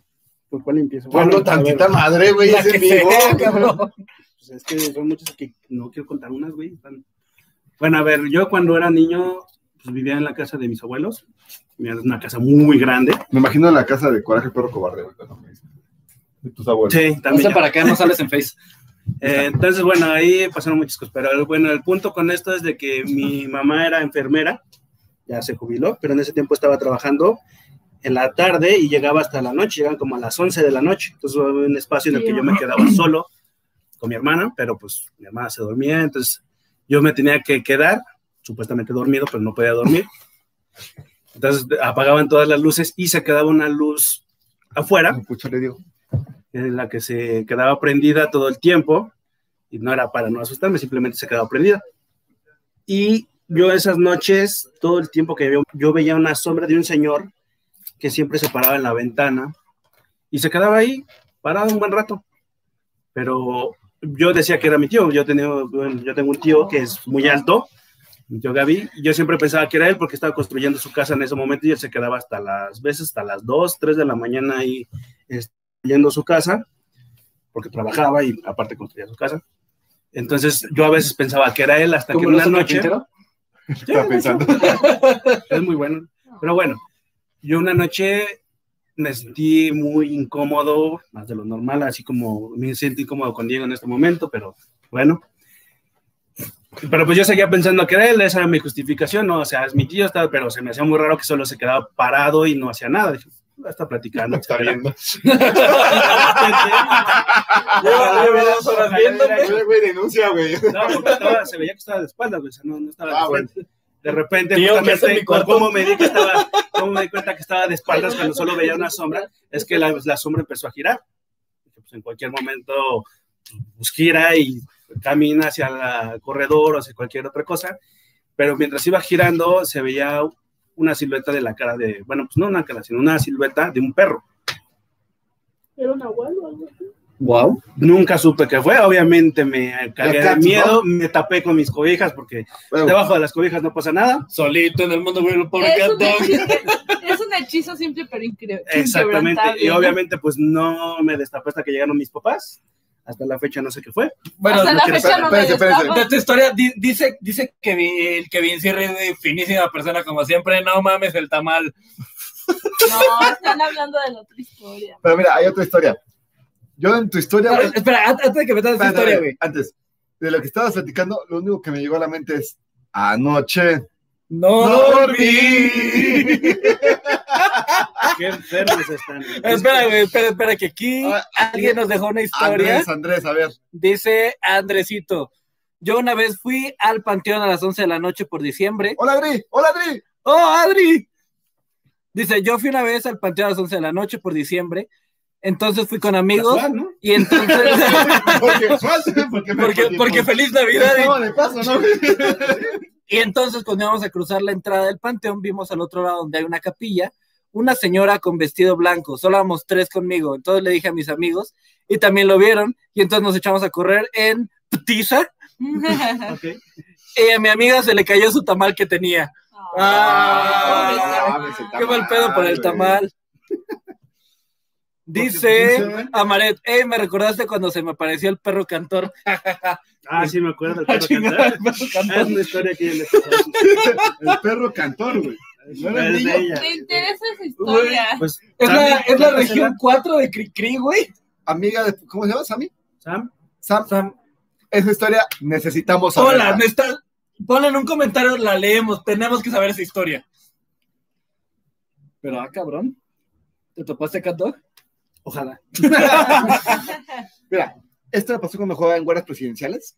¿Por cuál empiezo? Bueno, tantita madre, güey, es en vivo. cabrón. pues es que son muchas que no quiero contar unas, güey. están- Bueno, a ver, yo cuando era niño, pues vivía en la casa de mis abuelos. Era una casa muy grande. Me imagino la casa de Coraje Perro Cobarde. De tus abuelos. Sí, No también. sé para qué no sales en Face. Eh, entonces, bueno, ahí pasaron muchas cosas, pero bueno, el punto con esto es de que mi mamá era enfermera, ya se jubiló, pero en ese tiempo estaba trabajando en la tarde y llegaba hasta la noche, llegaban como a las 11 de la noche, entonces había un espacio en el que yo me quedaba solo con mi hermana, pero pues mi hermana se dormía, entonces yo me tenía que quedar, supuestamente dormido, pero no podía dormir. Entonces apagaban todas las luces y se quedaba una luz afuera, en la que se quedaba prendida todo el tiempo y no era para no asustarme, simplemente se quedaba prendida. Y yo esas noches, todo el tiempo que yo, yo veía una sombra de un señor que siempre se paraba en la ventana y se quedaba ahí parado un buen rato. Pero yo decía que era mi tío, yo, tenía, bueno, yo tengo un tío que es muy alto, mi tío Gaby, y yo siempre pensaba que era él porque estaba construyendo su casa en ese momento y él se quedaba hasta las veces, hasta las 2, 3 de la mañana ahí este, yendo su casa, porque trabajaba y aparte construía su casa. Entonces yo a veces pensaba que era él hasta que ¿Cómo una no noche... Estaba pensando. Es muy bueno. Pero bueno, yo una noche me sentí muy incómodo, más de lo normal, así como me sentí incómodo con Diego en este momento, pero bueno. Pero pues yo seguía pensando que era él, esa era mi justificación, ¿no? O sea, es mi tío, estaba, pero se me hacía muy raro que solo se quedaba parado y no hacía nada. Dije, "Va, está platicando. Está etcétera". viendo. Lleva- dos horas. Güey, güey, denuncia, güey. No, porque estaba- se veía que estaba de espaldas, güey, o sea, no, no estaba de Ah, bueno. De repente, Tío, ¿qué hace en justamente? ¿cómo me, di que estaba, cómo me di cuenta que estaba de espaldas cuando solo veía una sombra? Es que la, la sombra empezó a girar. Pues en cualquier momento pues, gira y camina hacia el corredor o hacia cualquier otra cosa. Pero mientras iba girando, se veía una silueta de la cara de, bueno, pues no una cara, sino una silueta de un perro. ¿Era un abuelo o algo así? Wow. Nunca supe qué fue, obviamente me cagué de miedo, me tapé con mis cobijas porque Bueno, debajo de las cobijas no pasa nada. Solito en el mundo, güey, pobre Es un, gato. hechizo, es un hechizo simple pero increíble. Exactamente, y obviamente pues no me destapé hasta que llegaron mis papás. Hasta la fecha no sé qué fue. Bueno, Hasta no la fecha no. De esta historia di- dice, dice que vi- el Kevin Sirri es finísima persona como siempre. No mames el tamal. No, están hablando de la otra historia. Pero mira, hay otra historia. Yo en tu historia. Espera, antes de que metas esta Espérate, historia, güey. Antes, de lo que estabas platicando, lo único que me llegó a la mente es anoche. No dormí. Qué enfermos están. espera, güey, espera, espera, que aquí Ah, alguien nos dejó una historia. Andrés, Andrés, a ver. Dice Andresito. Yo una vez fui al panteón a las 11 de la noche por diciembre. Hola, Adri. Hola, Adri. ¡Oh, Adri! Dice, yo fui una vez al panteón a las 11 de la noche por diciembre. Entonces fui con amigos Casual, ¿no? y entonces... Porque, porque, me- porque, porque feliz Navidad. ¿eh? No, de paso, ¿no? Y entonces cuando íbamos a cruzar la entrada del panteón, vimos al otro lado donde hay una capilla, una señora con vestido blanco, solo éramos tres conmigo, entonces le dije a mis amigos y también lo vieron y entonces nos echamos a correr en ptiza y a mi amiga se le cayó su tamal que tenía. Ah, mames, el Qué mal pedo por el tamal. Dice Dice- Amaret, hey, me recordaste cuando se me apareció el perro cantor. Ah, sí, me acuerdo. el Ah, perro cantar. el perro Ah, Es cantor. una historia que yo le El perro cantor, güey. ¿No era Es niño? de ella. Me interesa esa historia. Pues, Es la, es la región 4 de Cricri, güey. Amiga de. ¿Cómo se llama, Sammy? Sam, Sam. Sam, Esa historia necesitamos Hola, saberla. me está... ponle en un comentario, la leemos. Tenemos que saber esa historia. Pero, ah, cabrón. ¿Te topaste, Cat Dog? Ojalá. Mira, esta la pasó cuando jugaba en guardias presidenciales.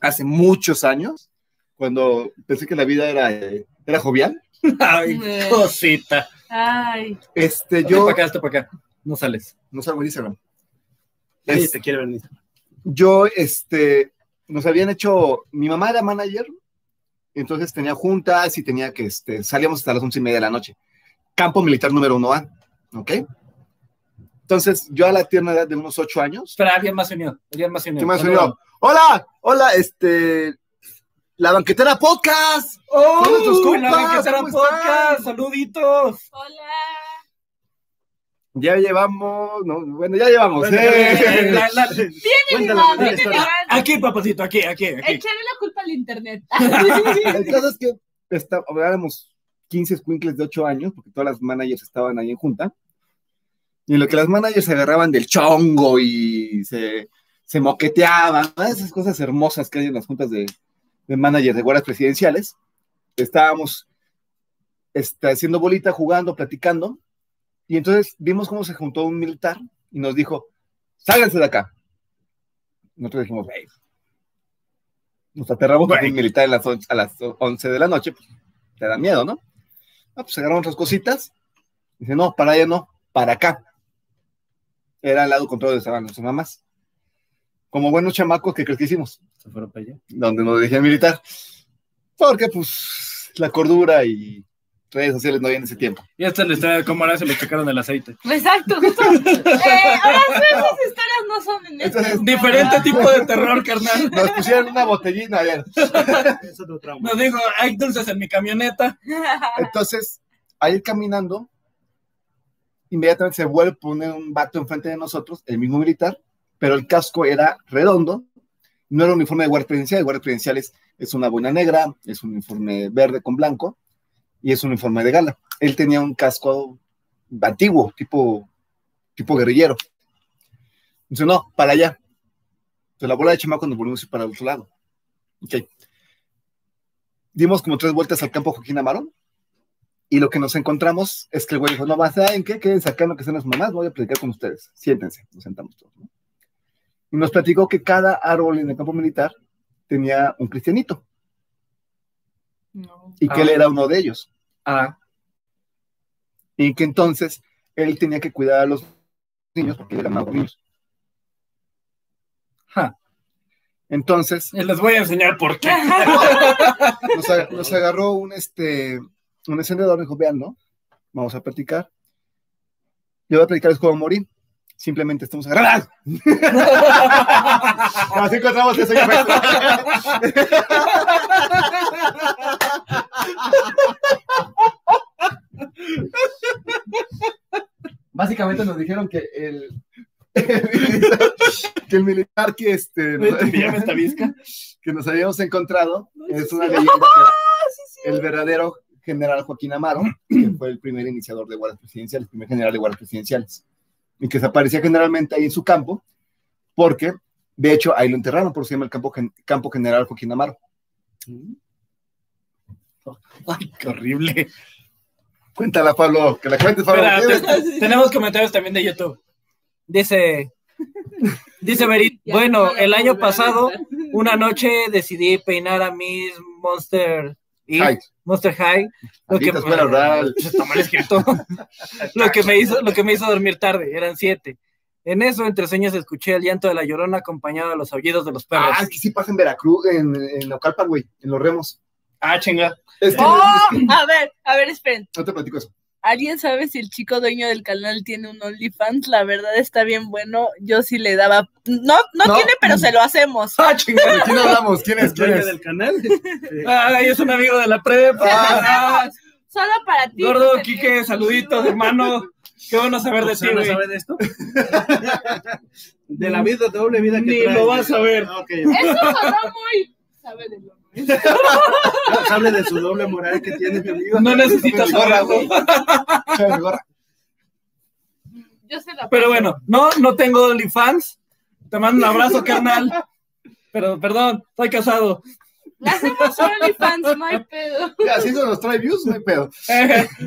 Hace muchos años. Cuando pensé que la vida era, eh, era jovial. Ay, cosita. Ay, Este, Yo... para acá, hasta para acá. No sales. No salgo en Instagram. Nadie Es- te quiere venir. yo, este, nos habían hecho, mi mamá era manager, entonces tenía juntas y tenía que, este, salíamos hasta las once y media de la noche. Campo militar número uno A, ¿ok? Entonces, yo a la tierna edad de unos ocho años, Espera, alguien más unió. Alguien más unió. ¿qué más sonido? Hola, hola, este, la banquetera podcast. ¡Oh! La banquetera ¿cómo podcast! están? ¡Saluditos! hola. Ya llevamos, no, bueno, ya llevamos, Bueno, ¿eh? La- la-. Aquí, papacito, aquí, aquí, aquí. Echarle la culpa al internet. El caso es que está, éramos 15 squinkles de 8 años, porque todas las managers estaban ahí en junta. Y en lo que las managers se agarraban del chongo y se, se moqueteaban, ¿no? esas cosas hermosas que hay en las juntas de, de managers de guardias presidenciales, estábamos este, haciendo bolita, jugando, platicando. Y entonces vimos cómo se juntó un militar y nos dijo: Sálganse de acá. Nosotros dijimos: "Güey, nos aterramos porque un militar a las, a las 11 de la noche, pues te da miedo, ¿no? Ah, pues agarraron otras cositas. Dice, no, para allá no, para acá. Era al lado contrario donde estaban nuestras mamás. Como buenos chamacos, ¿qué crees que hicimos? Se fueron para allá. Donde nos el militar. Porque, pues, la cordura y redes sociales no había en ese tiempo. Y esta es la historia de cómo ahora se le checaron el aceite. Exacto, justo. Eh, ahora sí, esas historias no son en este. Entonces, Diferente tipo de terror, carnal. Nos pusieron una botellina, a ver. Es otro trauma. Nos dijo, hay dulces en mi camioneta. Entonces, al ir caminando, inmediatamente se vuelve a un vato enfrente de nosotros, el mismo militar, pero el casco era redondo, no era un uniforme de guardia presidencial, el guardia presidencial es, es una boina negra, es un uniforme verde con blanco, y es un uniforme de gala. Él tenía un casco antiguo, tipo, tipo guerrillero. Dice, no, para allá. Entonces la bola de chamaco nos volvimos para el otro lado. Ok. Dimos como tres vueltas al campo Joaquín Amaro, y lo que nos encontramos es que el güey dijo, no, más, ¿saben qué? Quédense acá en lo que sean las mamás, voy a platicar con ustedes. Siéntense, nos sentamos todos. ¿no? Y nos platicó que cada árbol en el campo militar tenía un cristianito No. y que Ah. él era uno de ellos. Ah, Y que entonces él tenía que cuidar a los niños porque eran más niños. ja. Entonces Les voy a enseñar por qué. nos, ag- nos agarró un, este, un encendedor y dijo, vean, ¿no? Vamos a platicar. Yo voy a platicarles cómo morir. Simplemente estamos agarrados. Así encontramos ya fue. Básicamente nos dijeron que el, el militar, que el militar que este visca. que nos habíamos encontrado es una leyenda que el verdadero general Joaquín Amaro, que fue el primer iniciador de guardias presidenciales, el primer general de guardias presidenciales, y que se aparecía generalmente ahí en su campo, porque de hecho ahí lo enterraron, por eso se llama el campo, gen- campo general Joaquín Amaro. Ay, qué horrible. Cuéntala, Pablo, que la cuentes, Pablo. Espera, te- tenemos comentarios también de YouTube. Dice, dice Berit, Ya bueno, el año pasado, una noche decidí peinar a Miss Monster y Ay, Monster High. Lo que. Está mal escrito. lo que me hizo, lo que me hizo dormir tarde, eran siete. En eso, entre sueños, escuché el llanto de la llorona acompañado de los aullidos de los perros. ah, es que sí pasa en Veracruz, en, en Naucalpan, güey, en los remos. Ah, chinga. Es que, Oh, es que- a ver, a ver, esperen. no te platico eso. ¿Alguien sabe si el chico dueño del canal tiene un OnlyFans? La verdad está bien bueno. Yo sí le daba. No, no, No. tiene, pero se lo hacemos. Ah, chinga. ¿De quién hablamos? ¿Quién es? ¿El ¿Quién dueño es? del canal? Ay, es un amigo de la prepa. Ah. Solo para ti. Gordo, José Quique, saluditos, hermano. Qué bueno saber de ti, ¿Van a güey. saber de esto? de la vida, doble vida que Ni traes. lo vas a ver. Ok. Eso sonó muy. ¿Sabe de lo Hable de su doble moral que tiene mi amigo. No necesitas gorra, güey. Gorra. Yo se la Pero bueno, no, no tengo OnlyFans. Te mando un abrazo, carnal. Pero, perdón, estoy casado. Le hacemos OnlyFans, no hay pedo. Ya, si eso nos trae views, no hay pedo.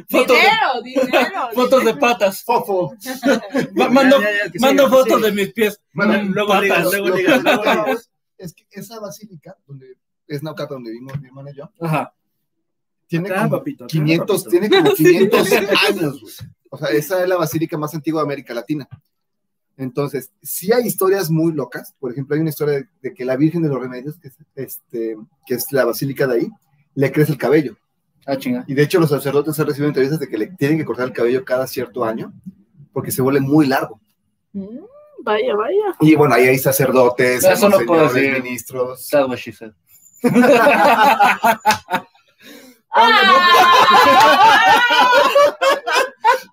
fotos, Dinero, dinero. fotos de patas. Fofo. Ma- Mando, Ya, ya, ya, que mando fotos de mis pies. Bueno, luego ligas, patas. luego ligas. Es que esa basílica, donde es Naucata, donde vimos mi hermana y yo, Ajá. tiene Acá, como papito, acá, 500, papito. tiene como 500 años, güey. O sea, esa es la basílica más antigua de América Latina. Entonces, sí hay historias muy locas. Por ejemplo, hay una historia de, de que la Virgen de los Remedios, que es, este, que es la basílica de ahí, le crece el cabello. Ah, chinga. Y de hecho, los sacerdotes han recibido entrevistas de que le tienen que cortar el cabello cada cierto año porque se vuelve muy largo. Mm, Vaya, vaya. Y bueno, ahí hay sacerdotes, Eso no puedo monseñores, decir. ministros. That's what she said.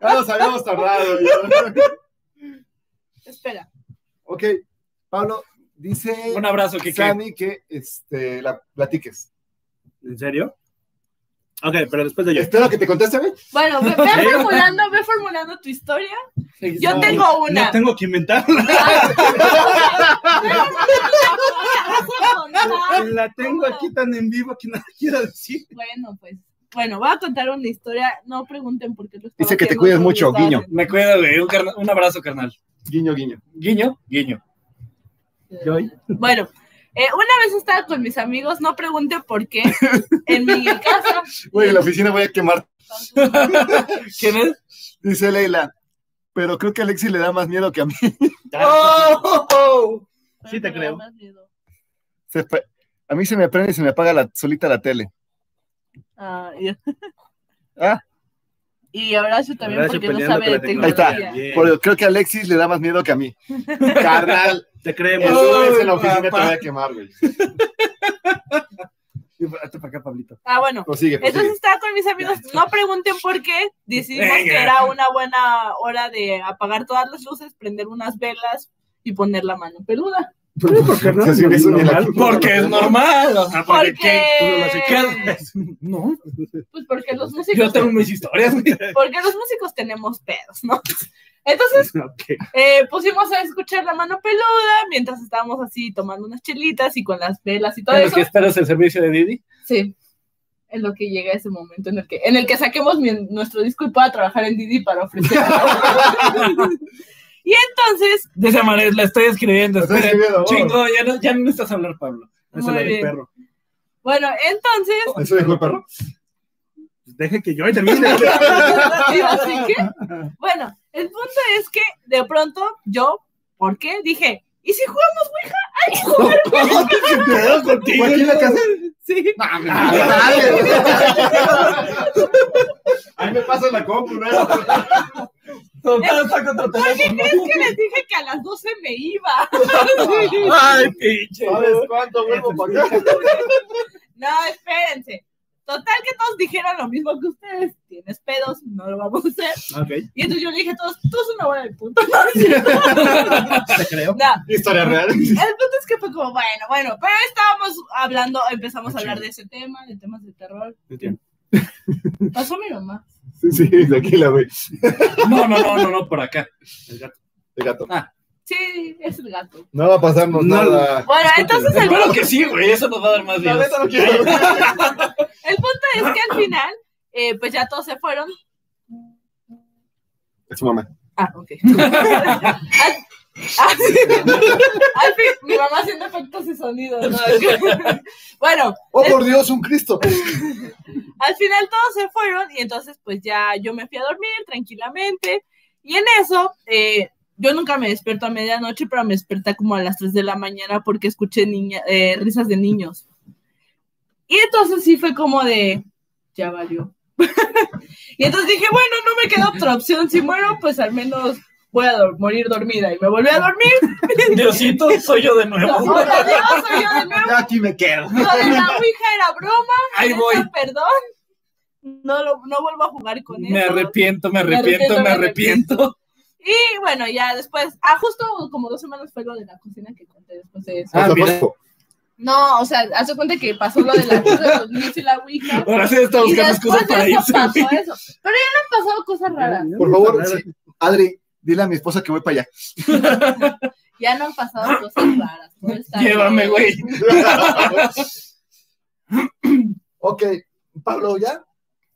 Ya nos habíamos tardado. Espera. ok, Pablo, dice Un abrazo, Kike. Sammy que este, la platiques. ¿En serio? Ok, pero después de yo. Espero que te conteste, güey. Bueno, ve, ve formulando, ve formulando tu historia. Yo No, tengo una. No tengo que inventarla. La tengo aquí tan en vivo que nada quiero decir. Bueno, pues. Bueno, voy a contar una historia. No pregunten por qué lo Dice que te solo mucho, guiño. Me cuida, güey. Un, un abrazo, carnal. Guiño, guiño. Guiño, guiño. Bueno, eh, una vez estaba con mis amigos, no pregunten por qué, en mi casa. Güey, en la oficina voy a quemar. ¿Quién es? Dice Leila. Pero creo que a Alexi le da más miedo que a mí. ¡Oh! Sí te creo. Se a mí se me prende y se me apaga la, solita la tele. Ah, ya. Ah. Y Horacio también Horacio porque no sabe de la Ahí está. tecnología. Pero creo que a Alexis le da más miedo que a mí. Carnal. Te creemos. lunes en la oficina te papá. voy a quemar, güey. Hazte para acá, Pablito. Ah, bueno. Prosigue, Entonces prosigue. estaba con mis amigos, no pregunten por qué, decidimos Venga. que era una buena hora de apagar todas las luces, prender unas velas y poner la mano peluda. ¿Por no? Sí, eso Normal. Porque es normal. O sea, porque. Porque, ¿Tú no pues porque los yo músicos, tengo mis historias. porque los músicos tenemos pedos, ¿no? Entonces eh, pusimos a escuchar la mano peluda mientras estábamos así tomando unas chelitas y con las velas y todo ¿En lo eso. que esperas el servicio de Didi? Sí. En lo que llega ese momento en el que, en el que saquemos mi- nuestro disco y pueda trabajar en Didi para ofrecer. Y entonces, De esa manera la estoy escribiendo. Estoy. Chingo, ya no, ya no necesitas hablar, Pablo. Eso Muy era el perro. bueno, entonces, ¿Eso dijo el perro? Deje que yo termine. y así que, bueno, el punto es que de pronto yo, ¿por qué? Dije, ¿y si jugamos Ouija? Hay que jugar. ¿Qué pedo contigo? ¿Fue aquí en la casa? Sí. Ahí me pasa la compu, ¿no? Total, saca otro ¿Por qué teléfono. crees que les dije que a las 12 me iba? Ay, pinche. ¿Sabes cuánto vuelvo para acá? No, espérense. Total que todos dijeron lo mismo que ustedes. Tienes pedos, no lo vamos a hacer. Ok, Y entonces yo le dije a todos, tú eres una buena de puta. No, es te creo. No, Historia real. el punto es que fue como, bueno, bueno, pero estábamos hablando, empezamos a hablar de ese tema, de temas de terror. Entiendo. Pasó mi mamá. Sí, sí, tranquila, güey. No, no, no, no, no, por acá. El gato. El gato. Sí, es el gato. No va a pasarnos No. nada. Bueno, entonces el, Espero que sí, güey. Eso nos va a dar más La no quiero. el punto es que al final, eh, pues ya todos se fueron. Es su mamá. Ah, ok. al, ah, sí. Mi mamá haciendo efectos y sonidos. ¿no? bueno, ¡Oh, por Dios, un Cristo! al final todos se fueron y entonces pues ya yo me fui a dormir tranquilamente y en eso eh, yo nunca me despierto a medianoche, pero me desperté como a las 3 de la mañana porque escuché niña, eh, risas de niños. Y entonces sí fue como de, ya valió. y entonces dije, bueno, no me queda otra opción, si muero pues al menos voy a morir dormida y me volví a dormir. Diosito, soy yo de nuevo. Hola, Dios, soy yo de nuevo. Ya aquí me quedo. Lo de la Ouija era broma. Ahí eso, voy. Perdón. no, lo, no vuelvo a jugar con Me eso. arrepiento, me Me arrepiento, arrepiento, me me arrepiento. Y bueno, ya después, ah, justo como dos semanas fue lo de la cocina que conté después de eso. Ah, Por mira. No, o sea, hace cuenta que pasó lo de la cosa de los niños y la ouija. Ahora sí está buscando excusas para irse. pasó eso. Pero ya no han pasado cosas raras. Por favor. Adri, dile a mi esposa que voy para allá. Ya no han pasado cosas raras. Llévame, güey. ok, Pablo, ¿ya?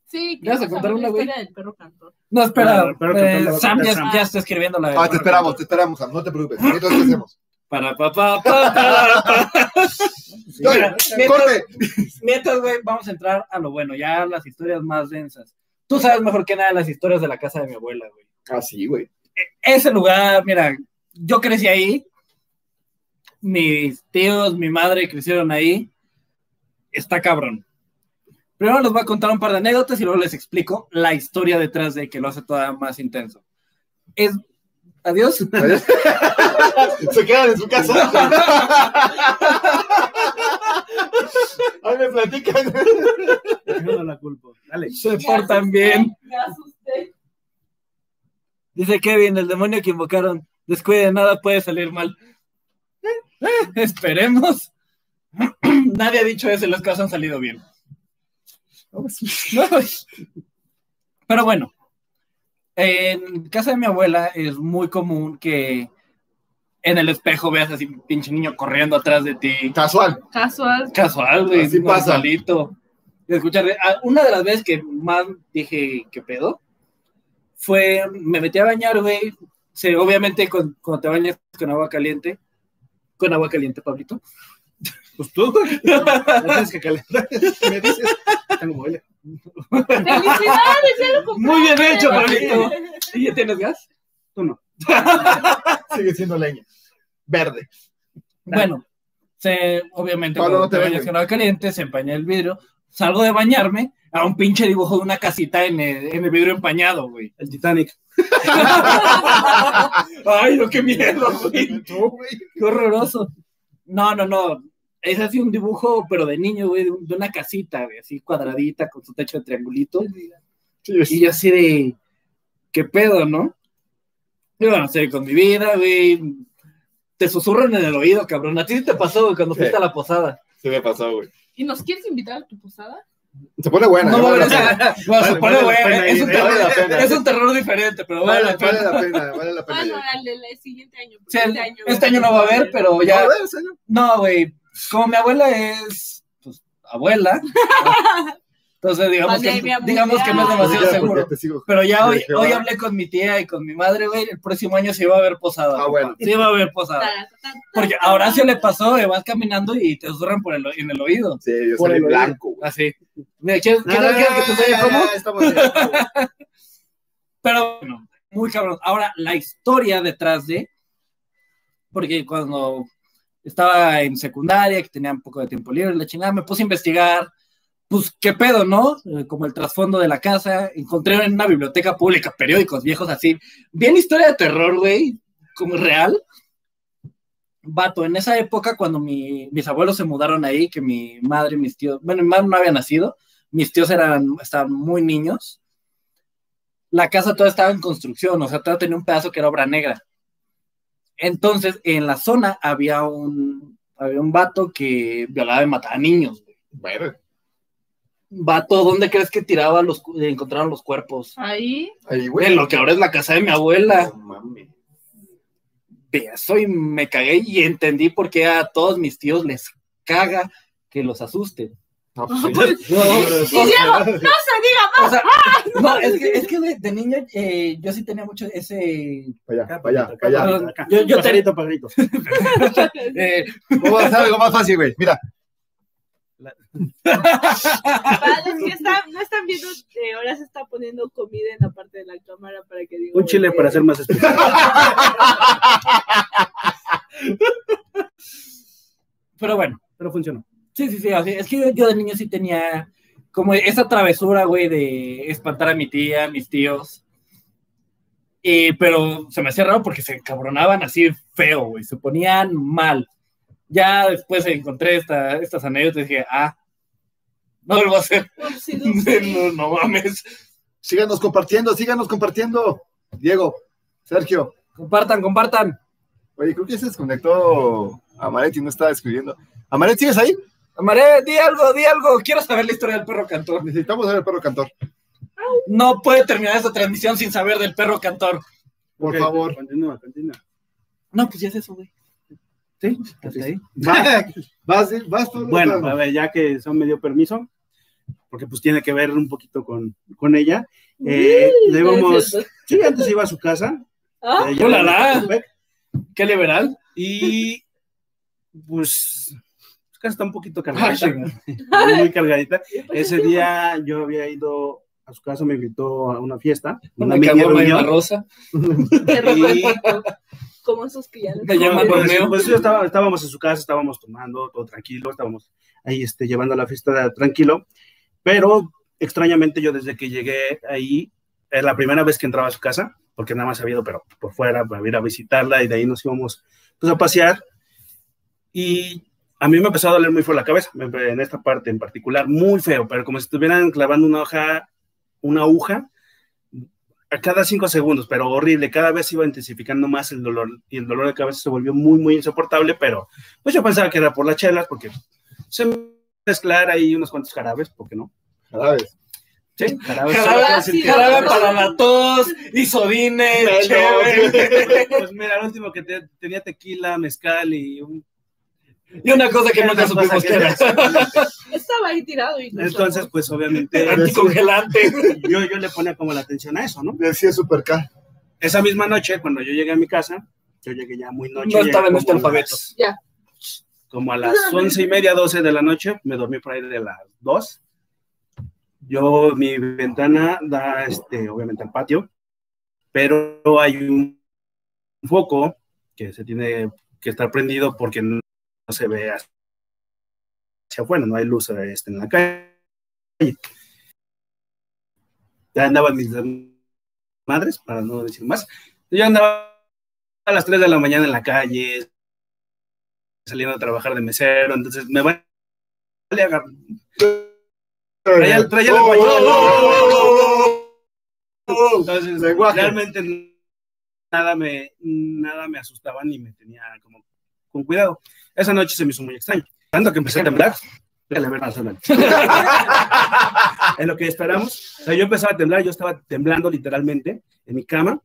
Sí, ¿Ya vas a quiero contar una, la güey? historia del perro cantor. No, espera. Pero que eh, a Sam ya, Sam. ya está escribiendo la. Ah, te esperamos, te esperamos, Sam, no te preocupes. Mientras, ¿qué hacemos? Para, pa, pa, pa, pa, pa. Mira, mientras- ¡Corte! Mientras, güey, vamos a entrar a lo bueno, ya las historias más densas. Tú sabes mejor que nada las historias de la casa de mi abuela, güey. Ah, sí, güey. Ese lugar, mira, yo crecí ahí. Mis tíos, mi madre crecieron ahí. Está cabrón. Primero les voy a contar un par de anécdotas y luego les explico la historia detrás de que lo hace todavía más intenso. Es. Adiós. Adiós. Se quedan en su casa. Ahí me platican. Yo no la culpo. Dale. Se portan bien. Me asusté. Dice Kevin, el demonio que invocaron. Descuide, nada puede salir mal. Eh, eh, esperemos. Nadie ha dicho eso y las cosas han salido bien. Pero bueno, en casa de mi abuela es muy común que en el espejo veas así un pinche niño corriendo atrás de ti. Casual. Casual. Casual, güey. Así pasa. normalito. Y escuchar, una de las veces que más dije, ¿qué pedo? Fue, me metí a bañar, güey. Sí, obviamente con- cuando te bañas con agua caliente, con agua caliente, Pablito. Pues tú, tienes que calentar. Me dices. Tengo muele. ¡Felicidades! ya lo compraste! Muy bien hecho, Pablito. ¿Y ya tienes gas? Tú no. Sigue siendo leña. Verde. Bueno, se, obviamente Pablo, cuando no te te bañas con agua caliente, se empaña el vidrio. Salgo de bañarme a un pinche dibujo de una casita en el, en el vidrio empañado, güey. El Titanic. Ay, no, qué miedo, güey. Qué horroroso. No, no, no. Es así un dibujo, pero de niño, güey, de, un- de una casita, güey, así cuadradita, con su techo de triangulito. Sí, Y yo así de, ¿qué pedo, no? Y bueno, seguí con mi vida, güey. Te susurran en el oído, cabrón. A ti sí te pasó, güey, cuando Sí. fuiste a la posada. Se me pasó, güey. ¿Y nos quieres invitar a tu posada? Se pone buena. No, ¿eh? vale vale, la pena. se pone pena es un terror- vale la pena. Es un terror diferente, pero vale Vale, la pena. vale la pena, vale la pena. Bueno, del siguiente año. porque Sí, el- este año, este año no va a haber, pero ya. A ver, señor. No, güey. Como mi abuela es, pues, abuela. Entonces, digamos que, digamos que no es demasiado Ya, seguro. Pero ya hoy, hoy hablé con mi tía y con mi madre, güey. El próximo año se va a ver posada. Ah, bueno. Sí va a haber posada. Porque a Horacio le pasó, vas caminando y te susurran por el, en el oído. Sí, yo Por salí el blanco. Así. Mira, ¿Quieres, que te enseñe cómo? ya, estamos bien. Pero bueno, muy cabrón. Ahora, la historia detrás de. Porque cuando estaba en secundaria, que tenía un poco de tiempo libre, la chingada, me puse a investigar. Pues, ¿qué pedo, no? Eh, Como el trasfondo de la casa. Encontré en una biblioteca pública periódicos viejos así. Bien historia de terror, güey. Como real. Vato, en esa época, cuando mi- mis abuelos se mudaron ahí, que mi madre y mis tíos. Bueno, mi madre no había nacido. Mis tíos eran, estaban muy niños la casa toda estaba en construcción, o sea, todavía tenía un pedazo que era obra negra. Entonces, en la zona había un, había un vato que violaba y mataba niños. güey. Bueno, Vato, ¿dónde crees que tiraba los, encontraron los cuerpos? Ahí. ahí, güey. En lo que ahora es la casa de mi abuela. No mames. Eso y me cagué y entendí por qué a todos mis tíos les caga que los asusten. No, pues. No, Y Diego, no se diga o sea, no, es que, es que de, de niño eh, yo sí tenía mucho ese... Allá, para allá, allá. Yo- yo te- Pajarito, pajarito. eh, Vamos a hacer algo más fácil, güey. Mira, Para los que están, no están viendo, eh, ahora se está poniendo comida en la parte de la cámara para que diga. Un chile para ser más especial. pero bueno, Pero funcionó. Sí, sí, sí. así- Es que yo, yo de niño sí tenía como esa travesura, güey, de espantar a mi tía, a mis tíos. Y, pero se me hacía raro porque se encabronaban así feo, güey. Se ponían mal. Ya después encontré esta, estas anécdotas y dije, ah, No lo va a hacer. Dupsi. No, no mames. Síganos compartiendo, síganos compartiendo. Diego, Sergio. Compartan, compartan. Oye, creo que se desconectó Amaret y no estaba escribiendo. Amaret, ¿sigues ahí? Amaré, di algo, di algo. Quiero saber la historia del perro cantor. Necesitamos ver el perro cantor. No puede terminar esta transmisión sin saber del perro cantor. Por favor. Continúa, continúa. No, pues ya es eso, güey. Sí, Hasta ahí. Va- vas, vas tú. Bueno, a ver, ya que son medio permiso, porque pues tiene que ver un poquito con, con ella. Eh, Uy, le íbamos- gracias. sí, antes iba a su casa. Ah, ella ¡Hola, vivía en la! Ecatepec, Qué liberal. Y pues su casa está un poquito Ah, cargadita, muy cargadita. Ese día yo había ido a su casa, me invitó a una fiesta, una y una reunión. rosa. Y-. Como esos que ya les- llaman Pues, Romeo. pues, yo estaba- estábamos en su casa, estábamos tomando, todo tranquilo, estábamos ahí este, llevando la fiesta tranquilo, pero extrañamente yo desde que llegué ahí, es la primera vez que entraba a su casa, porque nada más había ido, pero por fuera, para ir a visitarla y de ahí nos íbamos pues, a pasear. Y a mí me empezó a doler muy feo la cabeza, en esta parte en particular, muy feo, pero como si estuvieran clavando una hoja, una aguja a cada cinco segundos, pero horrible, cada vez iba intensificando más el dolor y el dolor de cabeza se volvió muy, muy insoportable, pero pues yo pensaba que era por las chelas, porque se mezclar ahí unos cuantos jarabes, ¿por qué no? Jarabes. Sí, jarabes. Jarabe, sí, jarabe para la tos, isodines. Pues mira, el último que te- tenía tequila, mezcal y un... Y una cosa que nunca supimos que era. Estaba ahí tirado y no Entonces, somos. pues obviamente Anticongelante. yo, yo le ponía como la atención a eso, ¿no? Decía Super K. Esa misma noche, cuando yo llegué a mi casa, yo llegué ya muy noche. No estaba en este alfabeto. las- Ya. Como a las once y media, doce de la noche, me dormí por ahí de las dos. Yo, mi ventana da, este, obviamente, al patio, pero hay un foco que se tiene que estar prendido porque no se ve hacia afuera, no hay luz este, en la calle. Ya andaban mis madres, para no decir más. Yo andaba a las 3 de la mañana en la calle, saliendo a trabajar de mesero, entonces me van a agarrar. Traía, Oh, oh, oh, oh. Entonces, realmente nada me, nada me asustaba ni me tenía como con cuidado. Esa noche se me hizo muy extraño. Tanto que empecé a temblar. En lo que esperamos. O sea, yo empezaba a temblar, yo estaba temblando literalmente en mi cama.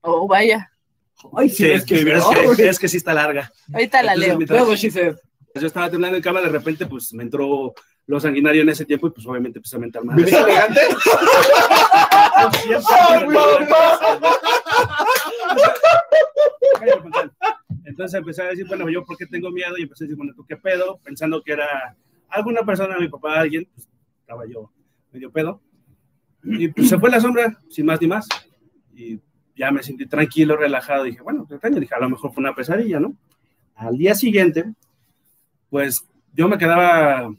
Oh, vaya. Ay, Sí, es, que, es, que, es que sí está larga. Ahorita la Entonces, leo. mientras- Luego yo estaba temblando en cama, de repente, pues me entró lo sanguinario en ese tiempo y pues obviamente empecé a mentar más. ¿Viniste elegante? Entonces empecé a decir, bueno, yo por qué tengo miedo y empecé a decir, bueno, ¿tú qué pedo? Pensando que era alguna persona, mi papá, alguien, pues estaba yo medio pedo. Y pues se fue la sombra, sin más ni más. Y ya me sentí tranquilo, relajado. Dije, bueno, extraño. Dije, a lo mejor fue una pesadilla, ¿no? Al día siguiente, pues yo me quedaba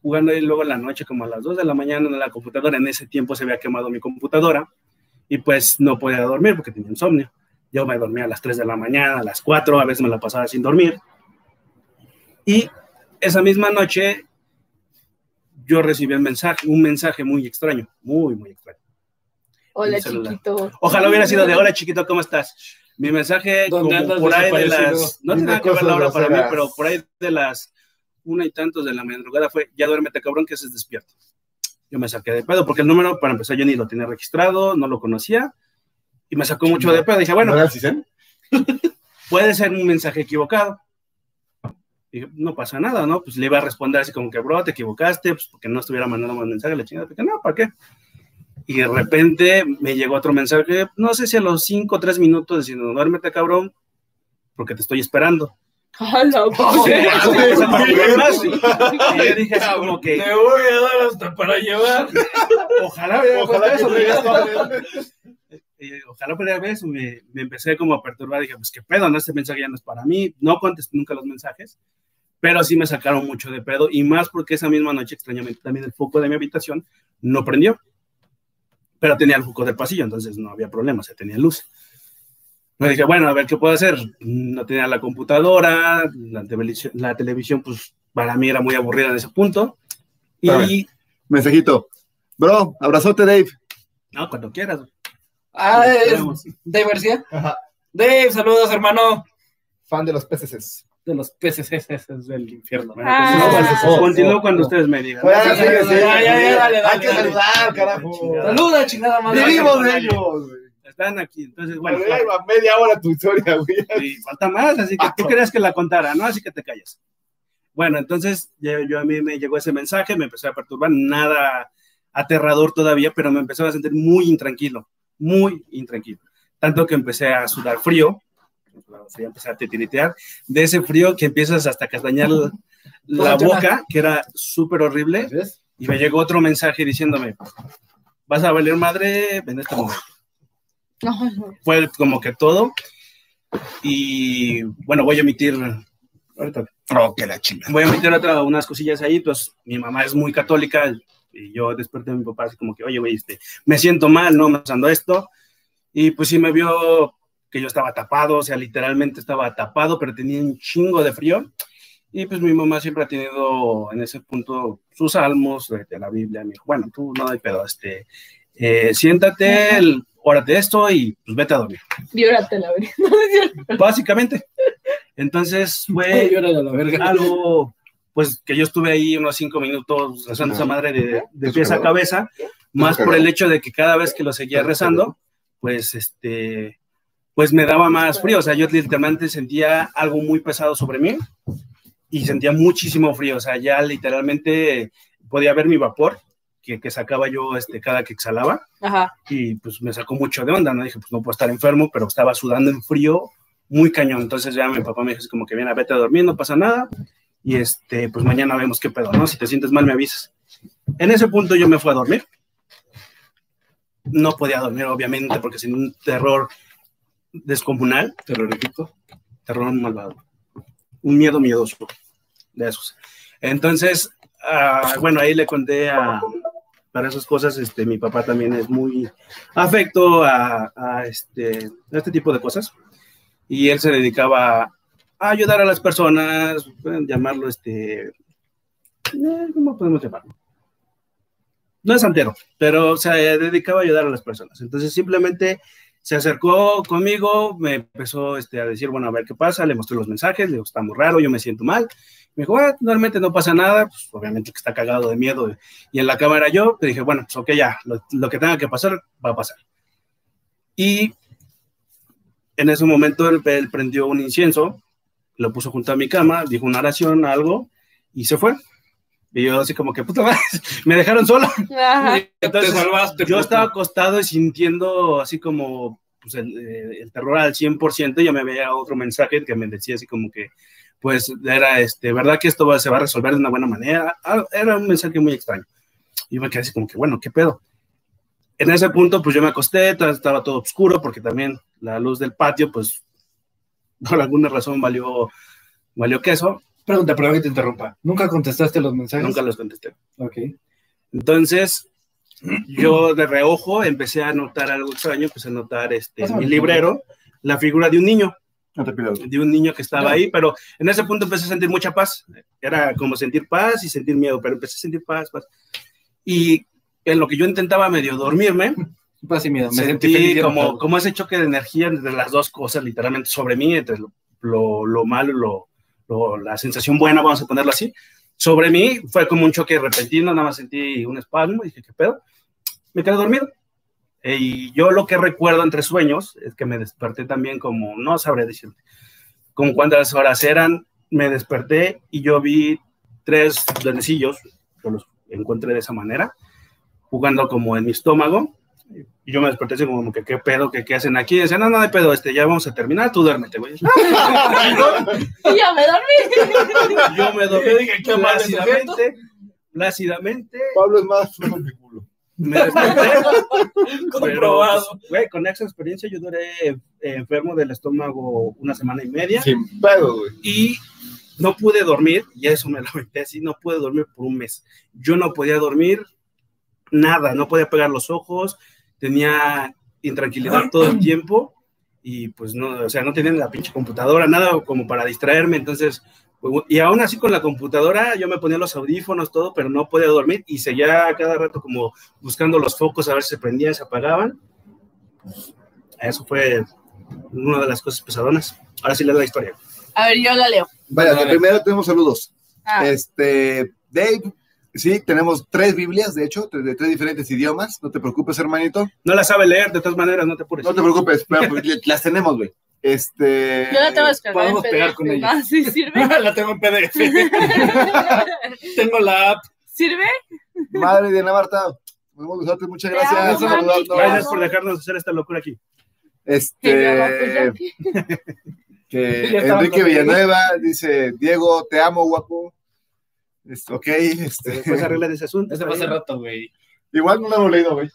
jugando ahí luego en la noche, como a las 2 de la mañana en la computadora. En ese tiempo se había quemado mi computadora y pues no podía dormir porque tenía insomnio. Yo me dormía a las 3 de la mañana, a las 4, a veces me la pasaba sin dormir. Y esa misma noche yo recibí un mensaje, un mensaje muy extraño, muy, muy extraño. Hola, chiquito. Ojalá hubiera sido de hola chiquito, ¿cómo estás? Mi mensaje ¿Dónde como por ahí de las, no tiene nada que ver la hora para mí, pero por ahí de las una y tantos de la madrugada fue, ya duérmete cabrón que es despierto. Yo me saqué de pedo porque el número, para empezar, yo ni lo tenía registrado, no lo conocía y me sacó mucho de pedo. Dije, bueno, puede ser un mensaje equivocado. Dije, no pasa nada, ¿no? Pues le iba a responder así como que, bro, te equivocaste, pues porque no estuviera mandando más mensajes, la chingada. Dije, no, ¿para qué? Y de repente me llegó otro mensaje, no sé si a los 5 o 3 minutos, diciendo, duérmete, cabrón, porque te estoy esperando. Hola, Sí, así que empecé a partir más. Y yo dije así como Te que, voy a dar hasta para llevar. ojalá Ojalá eso, te ojalá pudiera ver eso, me, me empecé como a perturbar, dije, pues qué pedo, no, este mensaje ya no es para mí, no contesté nunca los mensajes, pero sí me sacaron mucho de pedo, y más porque esa misma noche, extrañamente, también el foco de mi habitación no prendió, pero tenía el foco del pasillo, entonces no había problema, se tenía luz. Me dije, bueno, a ver qué puedo hacer. No tenía la computadora, la televisión, la televisión, pues para mí era muy aburrida en ese punto. Y Espérame. Mensajito. Bro, abrazote, Dave. No, cuando quieras. Ah, es. Dave García. Ajá. Dave, saludos, hermano. Fan de los PCCs. De los peces eses del infierno. Bueno, Ah. continúo cuando, Oh, continúo cuando ustedes me digan. Hay dale, que saludar, carajo. Saluda, chingada madre. Vivimos de ellos, güey. Están aquí, entonces, bueno. Bueno, ya iba media hora tu historia, güey. Y falta más, así que tú querías que la contara, ¿no? Así que te calles. Bueno, entonces yo, yo a mí me llegó ese mensaje, me empezó a perturbar, nada aterrador todavía, pero me empezó a sentir muy intranquilo, muy intranquilo. Tanto que empecé a sudar frío, empecé a titiritear, de ese frío que empiezas hasta castañar la, la boca, que era súper horrible, y me llegó otro mensaje diciéndome, vas a valer madre en este momento No, no. fue como que todo. Y bueno, voy a emitir. Ahorita. Oh, que la chingada. Voy a emitir otra, unas cosillas ahí. Pues mi mamá es muy católica. Y yo desperté a mi papá así como que, oye, güey, este, me siento mal, no me pasando esto. Y pues sí me vio que yo estaba tapado, o sea, literalmente estaba tapado, pero tenía un chingo de frío. Y pues mi mamá siempre ha tenido en ese punto sus salmos de, de la Biblia. Me dijo, bueno, tú no hay pedo, este, eh, siéntate, el- órate esto y pues vete a dormir. Llórate la verdad. Básicamente. Entonces fue la verga. algo, pues que yo estuve ahí unos cinco minutos rezando esa madre de, de pies a cabeza, más por el hecho de que cada vez que lo seguía rezando, pues este, pues me daba más frío. O sea, yo literalmente sentía algo muy pesado sobre mí y sentía muchísimo frío. O sea, ya literalmente podía ver mi vapor que, que sacaba yo este, cada que exhalaba Ajá. y pues me sacó mucho de onda, ¿no? Dije, pues no puedo estar enfermo, pero estaba sudando en frío muy cañón. Entonces ya mi papá me dijo como que viene, vete a dormir, no pasa nada. Y este, pues mañana vemos qué pedo, ¿no? Si te sientes mal, me avisas. En ese punto yo me fui a dormir. No podía dormir, obviamente, porque sin un terror descomunal, Terrorífico. terror malvado, un miedo miedoso de esos. Entonces, ah, bueno, ahí le conté a, para esas cosas, este, mi papá también es muy afecto este, a este tipo de cosas y él se dedicaba a ayudar a las personas, pueden llamarlo, este, eh, ¿cómo podemos llamarlo? No es santero, pero se dedicaba a ayudar a las personas. Entonces simplemente se acercó conmigo, me empezó este, a decir, bueno, a ver qué pasa, le mostré los mensajes, le digo, está muy raro, yo me siento mal. Me dijo, ah, normalmente no pasa nada, pues obviamente que está cagado de miedo. Y en la cámara yo, te dije, bueno, pues ok, ya, lo, lo que tenga que pasar, va a pasar. Y en ese momento él, él prendió un incienso, lo puso junto a mi cama, dijo una oración, algo, y se fue. Y yo así como que, puta madre, me dejaron solo. Ajá. Entonces, Te salvaste, yo estaba acostado y sintiendo así como pues, el, eh, el terror al 100%, ya me veía otro mensaje que me decía así como que, pues era, este, ¿verdad que esto va- se va a resolver de una buena manera? Ah, Era un mensaje muy extraño. Y me quedé así como que, bueno, ¿qué pedo? En ese punto, pues yo me acosté, ta- estaba todo oscuro, porque también la luz del patio, pues, por alguna razón valió, valió queso, Pregunta, pero que te interrumpa. ¿Nunca contestaste los mensajes? nunca los contesté. Ok. Entonces, yo de reojo empecé a notar algo extraño, empecé a notar este, en mi librero la figura de un niño. De un niño que estaba ahí, pero en ese punto empecé a sentir mucha paz. Era como sentir paz y sentir miedo, pero empecé a sentir paz, paz. Y en lo que yo intentaba medio dormirme, Paz y miedo. Me sentí sentí y como, como ese choque de energía entre las dos cosas, literalmente sobre mí, entre lo, lo, lo malo y lo, lo- la sensación buena, vamos a ponerlo así. Sobre mí fue como un choque repentino, nada más sentí un espasmo, dije, ¿qué pedo? Me quedé dormido. Eh, y yo lo que recuerdo entre sueños es que me desperté también como, no sabré decirte, como cuántas horas eran, me desperté y yo vi tres duendecillos, yo los encontré de esa manera, jugando como en mi estómago, y yo me desperté así como que, ¿qué pedo? ¿Qué, qué hacen aquí? Y decían, no, no hay pedo, este, ya vamos a terminar, tú duérmete, güey. Y ya me dormí. Yo me dormí Yo dije, ¿qué mal plácidamente, plácidamente, Pablo es más flojo que culo. Me Comprobado. güey, con esa experiencia yo duré eh, enfermo del estómago una semana y media Sin pedo, güey. y no pude dormir, y eso me lo aventé así, no pude dormir por un mes. Yo no podía dormir nada, no podía pegar los ojos, tenía intranquilidad todo el tiempo y pues no, o sea, no tenía la pinche computadora, nada como para distraerme, entonces Y aún así con la computadora yo me ponía los audífonos, todo, pero no podía dormir y seguía cada rato como buscando los focos a ver si se prendían, se apagaban. Eso fue una de las cosas pesadonas. Ahora sí le doy la historia. A ver, yo la leo. Vaya, que primero tenemos saludos. Ah, Este, Dave, sí, tenemos tres Biblias, de hecho, de tres diferentes idiomas. No te preocupes, hermanito. No la sabe leer, de todas maneras, no te apures. No te preocupes, pero pues, las tenemos, güey. Este. yo la tengo descargada. podemos en pegar PDF. con ella. Ah, sí, sirve. la tengo en PDF. tengo la app. ¿Sirve? Madre de Ana Marta, podemos usarte, muchas Te gracias. amo, mami, Gracias por dejarnos hacer esta locura aquí. Este, que Ya estaba Enrique. Villanueva dice, Diego, te amo, guapo. Es- ok, este, Después arreglar ese asunto. Ese fue hace rato, güey. igual no lo hemos leído, güey.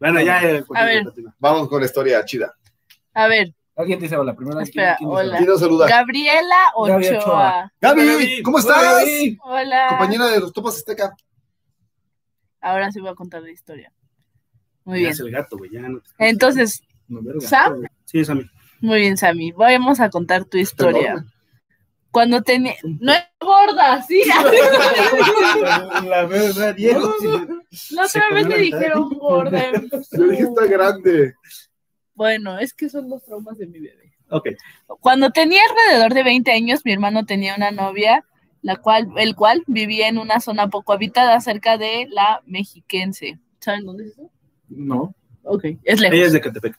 Bueno, ya. ya, A ver. Vamos con la historia chida. A ver, Alguien dice hola. Primero, Espera, ¿quién- hola. ¿Quién nos saluda? Gabriela Ochoa. Ochoa. Gaby, Gaby, ¿cómo estás? Hola. Compañera de los Topas Azteca. Ahora sí voy a contar la historia. Muy Ya bien. es el gato, güey. Ya no te- Entonces, No. ¿Sam? Sí, Sammy. Muy bien, Sammy. Vamos a contar tu historia. Perdón. Cuando tenía. No es gorda, sí. La verdad, Diego. La otra vez dijeron gorda. Yo dije, está grande. Bueno, es que son los traumas de mi bebé. Ok. Cuando tenía alrededor de 20 años, mi hermano tenía una novia, la cual, el cual vivía en una zona poco habitada cerca de la Mexiquense. ¿Saben dónde es eso? No. Ok, es lejos. Ella es de Catepec.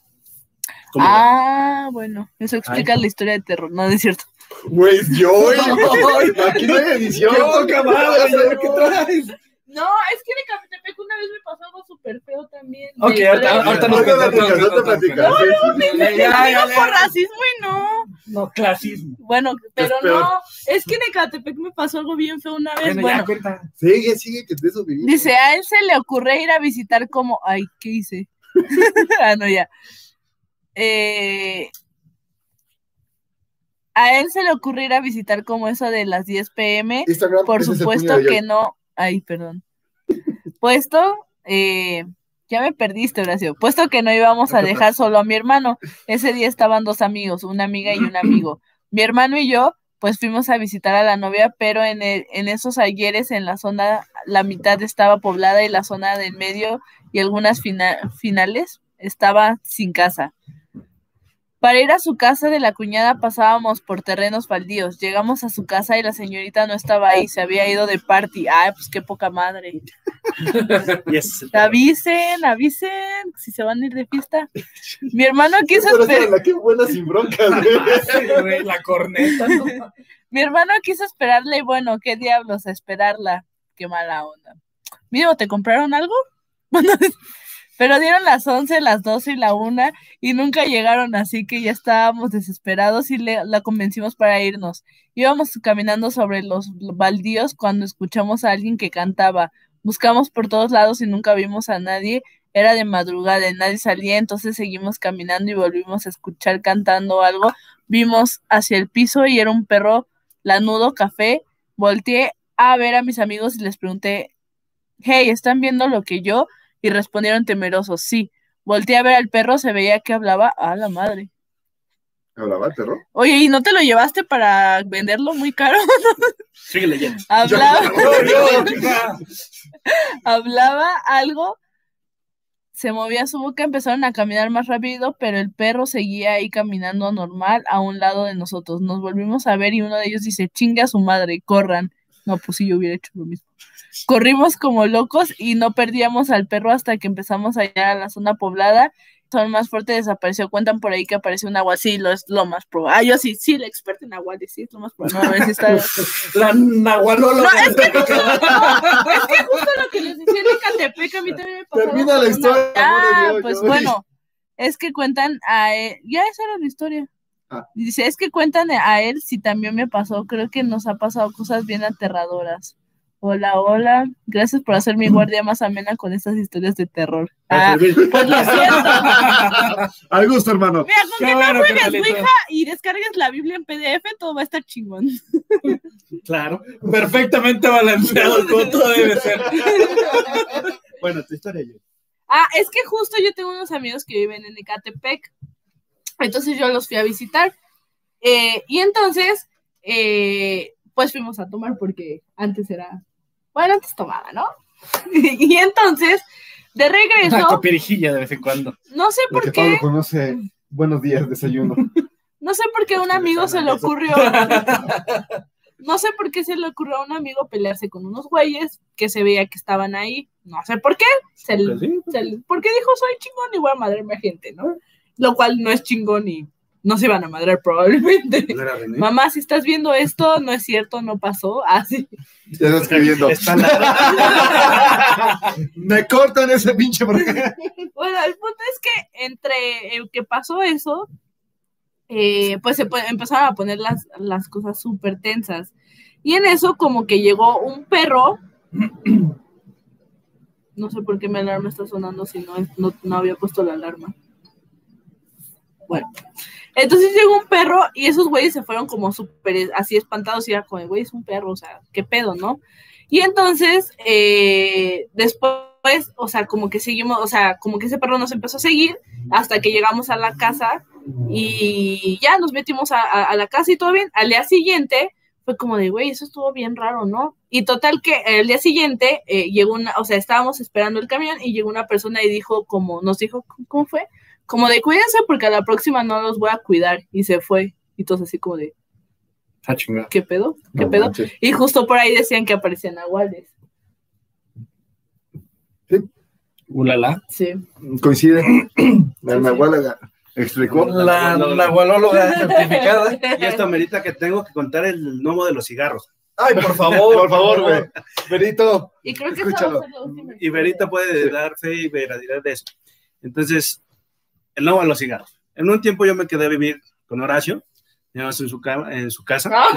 ¿Cómo va? Ah, bueno, eso explica la historia de terror, no, no es cierto. Güey, yo, aquí no hay edición. ¿Qué traes? No, es que de Una vez me pasó algo súper feo también. Ok, ahorita, ahorita nos platicas, ahorita platicas. Ya, ya, ya, No, por racismo y no. No, clasismo. Bueno, pero no, es que en Ecatepec me pasó algo bien feo una vez. Bueno, cuenta. Sigue, sigue, que de eso dice, a él se le ocurre ir a visitar como, ay, ¿qué hice? ah, no, ya. Eh, a él se le ocurre ir a visitar como eso de las 10 pm. Instagram, Por supuesto que no. Ay, perdón. Puesto, eh, ya me perdiste, Horacio. Puesto que no íbamos a dejar solo a mi hermano. Ese día estaban dos amigos, una amiga y un amigo. Mi hermano y yo, pues fuimos a visitar a la novia, pero en, el- en esos ayeres en la zona, la mitad estaba poblada y la zona del medio y algunas fina- finales estaba sin casa. Para ir a su casa de la cuñada pasábamos por terrenos baldíos. Llegamos a su casa y la señorita no estaba ahí, se había ido de party. Ay, pues qué poca madre. Avisen, avisen si se van a ir de fiesta. Mi hermano quiso Pero esa esper- era la que buena sin broncas, güey. La corneta. ¿no? Mi hermano quiso esperarla y bueno, qué diablos, esperarla. Qué mala onda. Mira, ¿te compraron algo? Pero dieron las 11, las 12 y la 1 y nunca llegaron, así que ya estábamos desesperados y le- la convencimos para irnos. Íbamos caminando sobre los baldíos cuando escuchamos a alguien que cantaba. Buscamos por todos lados y nunca vimos a nadie. Era de madrugada y nadie salía, entonces seguimos caminando y volvimos a escuchar cantando algo. Vimos hacia el piso y era un perro lanudo café. Volteé a ver a mis amigos y les pregunté, hey, ¿están viendo lo que yo? Y respondieron temerosos, sí. Volteé a ver al perro, se veía que hablaba a la madre. ¿Hablaba el perro? Oye, ¿y no te lo llevaste para venderlo muy caro? Sigue leyendo. hablaba, Yo, yo, chica. hablaba algo, se movía su boca, empezaron a caminar más rápido, pero el perro seguía ahí caminando normal a un lado de nosotros. Nos volvimos a ver y uno de ellos dice, chinga a su madre, corran. No, pues sí, yo hubiera hecho lo mismo. Corrimos como locos y no perdíamos al perro hasta que empezamos a llegar a la zona poblada. Son más fuerte desapareció. Cuentan por ahí que apareció un agua. Sí, lo es lo más probable. Ah, yo sí, sí, la experta en agua, sí, es lo más probable. No, a ver si está. La nahualolo. No, es que no, es que justo lo que les decía en Ecatepec, a mí también me pasó. Termina la historia, de Ah, pues bueno, es que cuentan a él, ya esa era la historia. Ah. Dice, es que cuentan a él si también me pasó, creo que nos ha pasado cosas bien aterradoras. Hola, hola, gracias por hacer mi guardia más amena con estas historias de terror. Ah, pues lo siento. Al gusto, hermano. Mira, con Qué que bueno, no juegues carnalito. Ouija y descargues la Biblia en PDF, todo va a estar chingón. Claro. Perfectamente balanceado, como todo debe ser. Bueno, tu historia yo. Ah, es que justo yo tengo unos amigos que viven en Ecatepec. Entonces yo los fui a visitar. Eh, y entonces, eh, pues fuimos a tomar porque antes era, bueno, antes tomaba, ¿no? y entonces, de Una regreso, copirijilla de vez en cuando. no sé por que qué, Pablo conoce. Buenos días, desayuno. no sé por qué a un amigo se le ocurrió, no sé por qué se le ocurrió a un amigo pelearse con unos güeyes que se veía que estaban ahí, no sé por qué, se le- Pues sí, se le- porque dijo soy chingón y voy a madrearme a gente, ¿no? Lo cual no es chingón y no se iban a madrear probablemente. no era René. Mamá, si estás viendo esto, no es cierto, no pasó. Así. Ya está escribiendo. Me cortan ese pinche porque. Bueno, el punto es que entre el que pasó eso, eh, pues se empezaron a poner las, las cosas súper tensas. Y en eso como que llegó un perro. No sé por qué mi alarma está sonando si no, es- no, no había puesto la alarma. Bueno, entonces llegó un perro y esos güeyes se fueron como súper así espantados y era como, güey, es un perro, o sea, qué pedo, ¿no? Y entonces, eh, después, o sea, como que seguimos, o sea, como que ese perro nos empezó a seguir hasta que llegamos a la casa y ya nos metimos a, la casa y todo bien. Al día siguiente fue como de, güey, eso estuvo bien raro, ¿no? Y total que el día siguiente eh, llegó una, o sea, estábamos esperando el camión y llegó una persona y dijo como, nos dijo, ¿cómo fue? Como de cuídense porque a la próxima no los voy a cuidar y se fue. Y todos así como de, Ah, chingada. ¿qué pedo? ¿Qué No pedo? manches. Y justo por ahí decían que aparecían aguales. Ulala. Sí. Coincide. La Nahuala explicó. La, gualóloga certificada. Y esto amerita que tengo que contar el gnomo de los cigarros. Ay, por favor, por favor, güey. Benito. Y creo que Escúchalo. Y Verita historia. puede dar fe y veracidad de eso. Entonces, el gnomo de los cigarros. En un tiempo yo me quedé a vivir con Horacio, en su, cama, en su casa. Ah,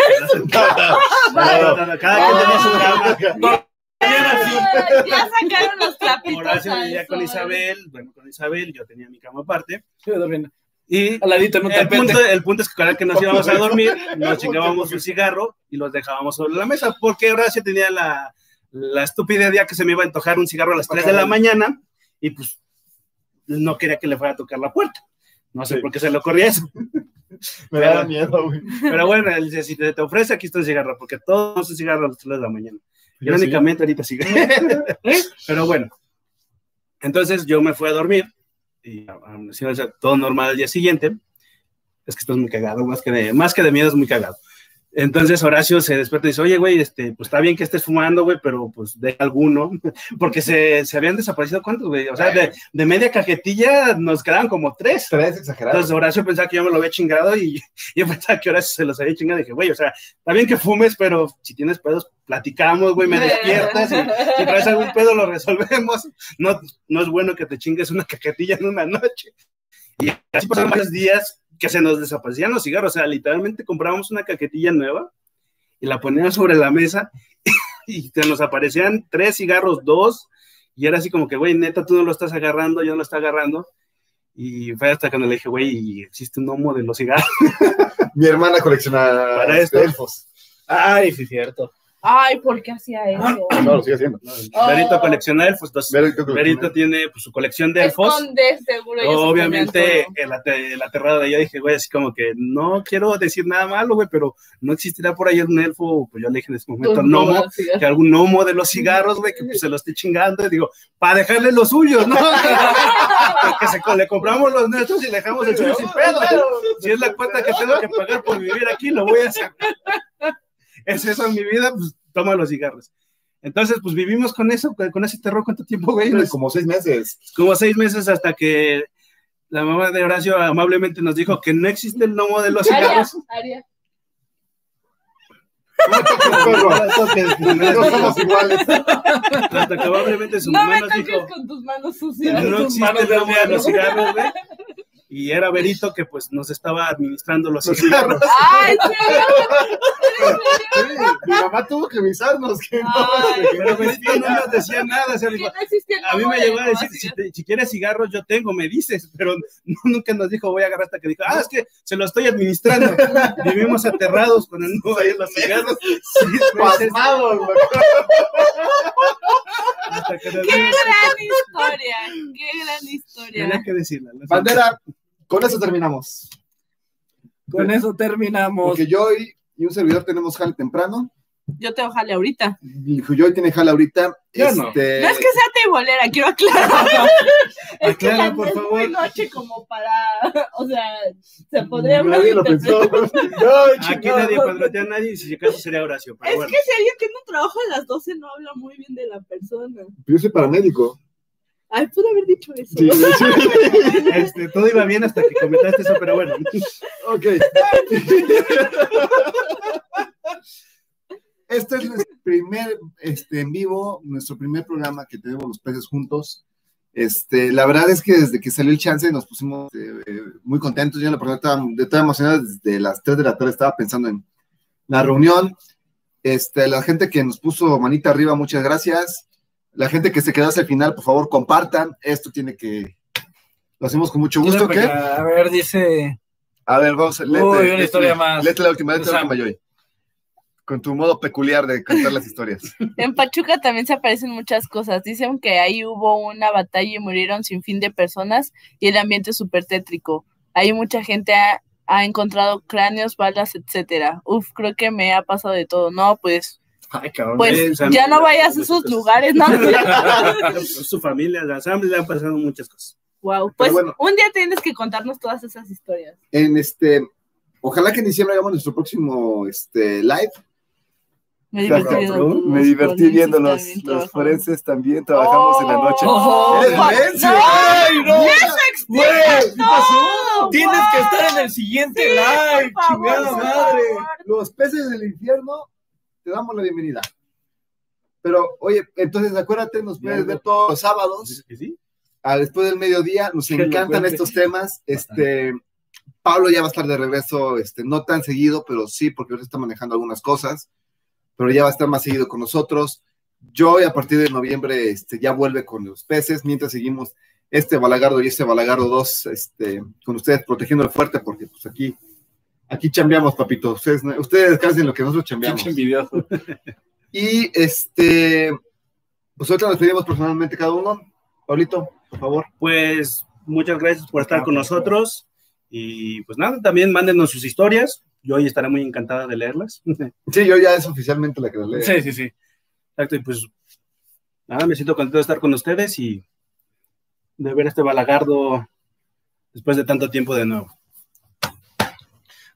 Cada quien tenía su cama. ya sacaron los trapitos. Horacio vivía con. Isabel, bueno, con Isabel, yo tenía mi cama aparte. Estoy durmiendo. Y Al ladito en un el punto, el punto es que cada que nos íbamos a dormir, nos chingábamos un cigarro y los dejábamos sobre la mesa, porque Horacio tenía la, la estúpida idea que se me iba a antojar un cigarro a las 3 de la mañana y pues no quería que le fuera a tocar la puerta. No sé Sí. por qué se le ocurría eso. Me da miedo, güey. Pero bueno, él dice, si te, te ofrece, aquí está el cigarro, porque todos son cigarros a las 3 de la mañana. Irónicamente, ahorita sigue. Pero bueno. Entonces yo me fui a dormir y todo normal al día siguiente. Es que esto es muy cagado, más que de, más que de miedo es muy cagado. Entonces Horacio se despierta y dice, oye, güey, este, pues está bien que estés fumando, güey, pero pues de alguno, porque se, se habían desaparecido, ¿cuántos, güey? O sea, de, de media cajetilla nos quedaban como tres. Tres exagerados. Entonces Horacio pensaba que yo me lo había chingado y yo pensaba que Horacio se los había chingado. Y dije, güey, o sea, está bien que fumes, pero si tienes pedos, platicamos, güey, me despiertas. Y, si traes algún pedo, lo resolvemos. No, no es bueno que te chingues una cajetilla en una noche. Y así pasaron varios días que se nos desaparecían los cigarros. O sea, literalmente comprábamos una cajetilla nueva y la poníamos sobre la mesa y se nos aparecían tres cigarros, dos. Y era así como que, güey, neta, tú no lo estás agarrando, yo no lo estoy agarrando. Y fue hasta cuando le dije, güey, existe un gnomo de los cigarros. Mi hermana colecciona Para esto. elfos. Ay, sí, cierto. Ay, ¿por qué hacía eso? No, lo sigue haciendo. Oh. Verito colecciona elfos, entonces Verito. Verito tiene pues, su colección de elfos. Esconde, seguro. se Obviamente, el, el aterrado de ella dije, güey, así como que no quiero decir nada malo, güey, pero no existirá por ahí un elfo, pues yo le dije en ese momento, gnomo, sí. que algún gnomo de los cigarros, güey, que pues, se lo esté chingando, y digo, para dejarle los suyos, ¿no? Porque se, le compramos los nuestros y le dejamos el suyo sin pedo. Si es la cuenta que tengo que pagar por vivir aquí, lo voy a hacer. Es eso en mi vida, pues toma los cigarros. Entonces, pues vivimos con eso, con ese terror, ¿cuánto tiempo, güey? Pues, Como seis meses. Como seis meses hasta que la mamá de Horacio amablemente nos dijo que no existe el gnomo de los Aria, cigarros. Aria. No somos iguales. Hasta que amablemente su No mamá me nos toques dijo, con tus manos sucias. no tus existe manos el gnomo de cigarros, güey. Y era Berito que pues nos estaba administrando los cigarros. Ay, sí. Mi mamá tuvo que avisarnos que no. Ay, Pero Berito no nos decía nada. o sea, dijo, no a mí me llegó a decir, si, te- si quieres cigarros, yo tengo, me dices, pero no- nunca nos dijo, voy a agarrar hasta que dijo, ah, es que se lo estoy administrando. Vivimos aterrados con el nudo ahí en los cigarros. Sí, Qué gran historia, qué gran historia. Tenía que decirla. Bandera, con eso terminamos. Con eso terminamos. Porque yo hoy y un servidor tenemos jale temprano. Yo tengo jale ahorita. Y Joy tiene jale ahorita. Yo no. Este, No es que sea teibolera, quiero aclarar. es que Aclara, la- por es favor. muy noche como para, o sea, se podría Nadie lo pensó. malinterpretar. Aquí nadie padrotea a nadie, y si acaso sería Horacio. Pero Es bueno. que si alguien tiene un trabajo a las 12 no habla muy bien de la persona. Yo soy paramédico. Ay, pude haber dicho eso. Sí, de hecho. Este, todo iba bien hasta que comentaste eso, pero bueno. Ok. Este es nuestro primer este, en vivo, nuestro primer programa que tenemos los peces juntos. Este, la verdad es que desde que salió el chance nos pusimos eh, eh, muy contentos. Yo en la persona estaba, estaba emocionado desde las 3 de la tarde, estaba pensando en la reunión. Este, la gente que nos puso manita arriba, muchas gracias. La gente que se quedó hasta el final, por favor, compartan. Esto tiene que. Lo hacemos con mucho gusto. ¿Qué? A ver, dice. A ver, vamos a Uy, una historia más. Léete la última, léete la última. Con tu modo peculiar de contar las historias. En Pachuca también se aparecen muchas cosas. Dicen que ahí hubo una batalla y murieron sin fin de personas y el ambiente es súper tétrico. Ahí mucha gente ha, ha encontrado cráneos, balas, etcétera. Uf, creo que me ha pasado de todo. No, pues, Ay, cabrón. pues Eh, ya no la- vayas a esos cosas. lugares, ¿no? Su familia, a Sam le han pasado muchas cosas. wow, pues bueno. un día tienes que contarnos todas esas historias. En este, ojalá que en diciembre hagamos nuestro próximo este, live. Me divertí, viendo me los divertí forenses viendo los, forenses también, trabajamos en la noche. Oh, ¡Eres pa- forense! no. ¡Ay, no! ¡Eso Güey, ¡No! Tienes que estar en el siguiente Sí, live, favor, chingada madre. favor. Los peces del infierno, te damos la bienvenida. Pero, oye, entonces acuérdate, nos puedes ver todos los sábados. ¿Que sí? a después del mediodía. Nos encantan estos temas. Este, Pablo ya va a estar de regreso, este, no tan seguido, pero sí, porque ahorita está manejando algunas cosas, pero ya va a estar más seguido con nosotros. Yo a partir de noviembre este, ya vuelve con los peces, mientras seguimos este Balagardo y este Balagardo 2 este, con ustedes protegiendo el fuerte, porque pues aquí, aquí chambeamos, papito. Ustedes, ustedes descansen lo que nosotros chambeamos. Envidioso. Y este, pues ahorita nos pedimos personalmente cada uno. Pablito, por favor. Pues muchas gracias por estar con nosotros. Y pues nada, también mándenos sus historias. Yo hoy estaré muy encantada de leerlas. Sí, yo ya es oficialmente la que la leo. Sí, sí, sí. Exacto, y pues nada, me siento contento de estar con ustedes y de ver este balagardo después de tanto tiempo de nuevo.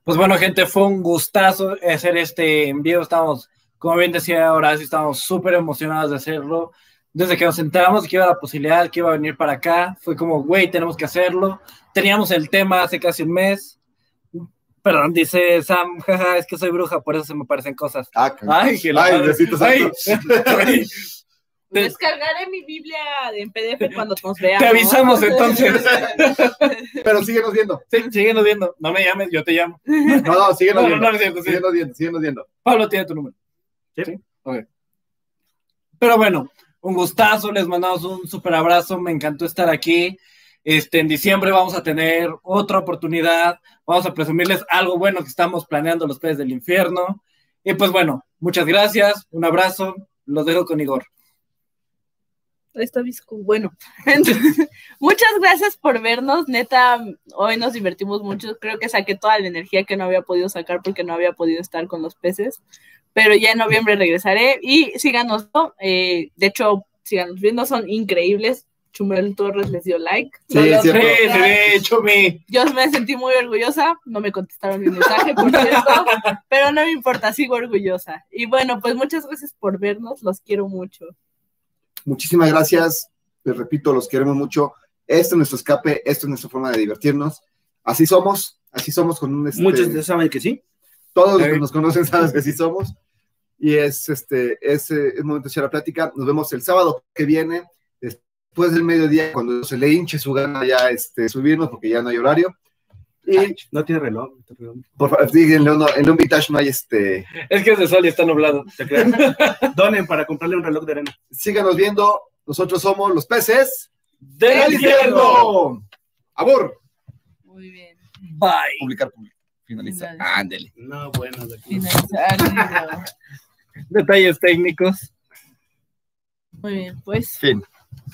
Pues bueno, gente, fue un gustazo hacer este envío. Estamos, como bien decía Horacio, estamos súper emocionados de hacerlo. Desde que nos enteramos que iba la posibilidad, que iba a venir para acá, fue como, güey, tenemos que hacerlo. Teníamos el tema hace casi un mes. Perdón, dice Sam, jaja, es que soy bruja, por eso se me parecen cosas. Ah. Ay, Ay, Ay, santos. Te- Descargaré mi Biblia en PDF cuando nos veamos. Te avisamos entonces. Pero síguenos viendo. Sí, síguenos viendo. No me llames, yo te llamo. No, no, síguenos No, no, viendo. no, sí. Síguenos viendo, síguenos viendo. Pablo tiene tu número. Sí. Ok. Pero bueno, un gustazo, les mandamos un súper abrazo, me encantó estar aquí. Este, en diciembre vamos a tener otra oportunidad, vamos a presumirles algo bueno que estamos planeando los peces del infierno. Y pues bueno, muchas gracias, un abrazo, los dejo con Igor. Está visco. Bueno, entonces, muchas gracias por vernos. Neta, hoy nos divertimos mucho. Creo que saqué toda la energía que no había podido sacar porque no había podido estar con los peces. Pero ya en noviembre regresaré y síganos. ¿no? Eh, de hecho, síganos viendo, son increíbles. Chumel Torres les dio like. Sí, No lo es cierto. Sí, sí, mi. Yo me sentí muy orgullosa, no me contestaron mi mensaje, por cierto, pero no me importa, sigo orgullosa. Y bueno, pues muchas gracias por vernos, los quiero mucho. Muchísimas gracias. Les repito, los queremos mucho. Esto es nuestro escape, esto es nuestra forma de divertirnos. Así somos, así somos con un... este, Muchos ya saben que sí. Todos los Sí. que nos conocen saben que así somos. Y es este es, eh, es momento de hacer la plática. Nos vemos el sábado que viene, después del mediodía, cuando se le hinche su gana ya este, subirnos, porque ya no hay horario. No tiene reloj. no tiene reloj. por favor, sí, en León, en Vintage no hay este. Es que es de sol y está nublado. Te. Donen para comprarle un reloj de arena. Síganos viendo. Nosotros somos los peces ¡Del infierno! Abur. Muy bien. Bye. Publicar, publicar. Finalizar. Finalizar. Ándele. No, bueno. de aquí. Finalizar. Detalles técnicos. Muy bien, pues. Fin.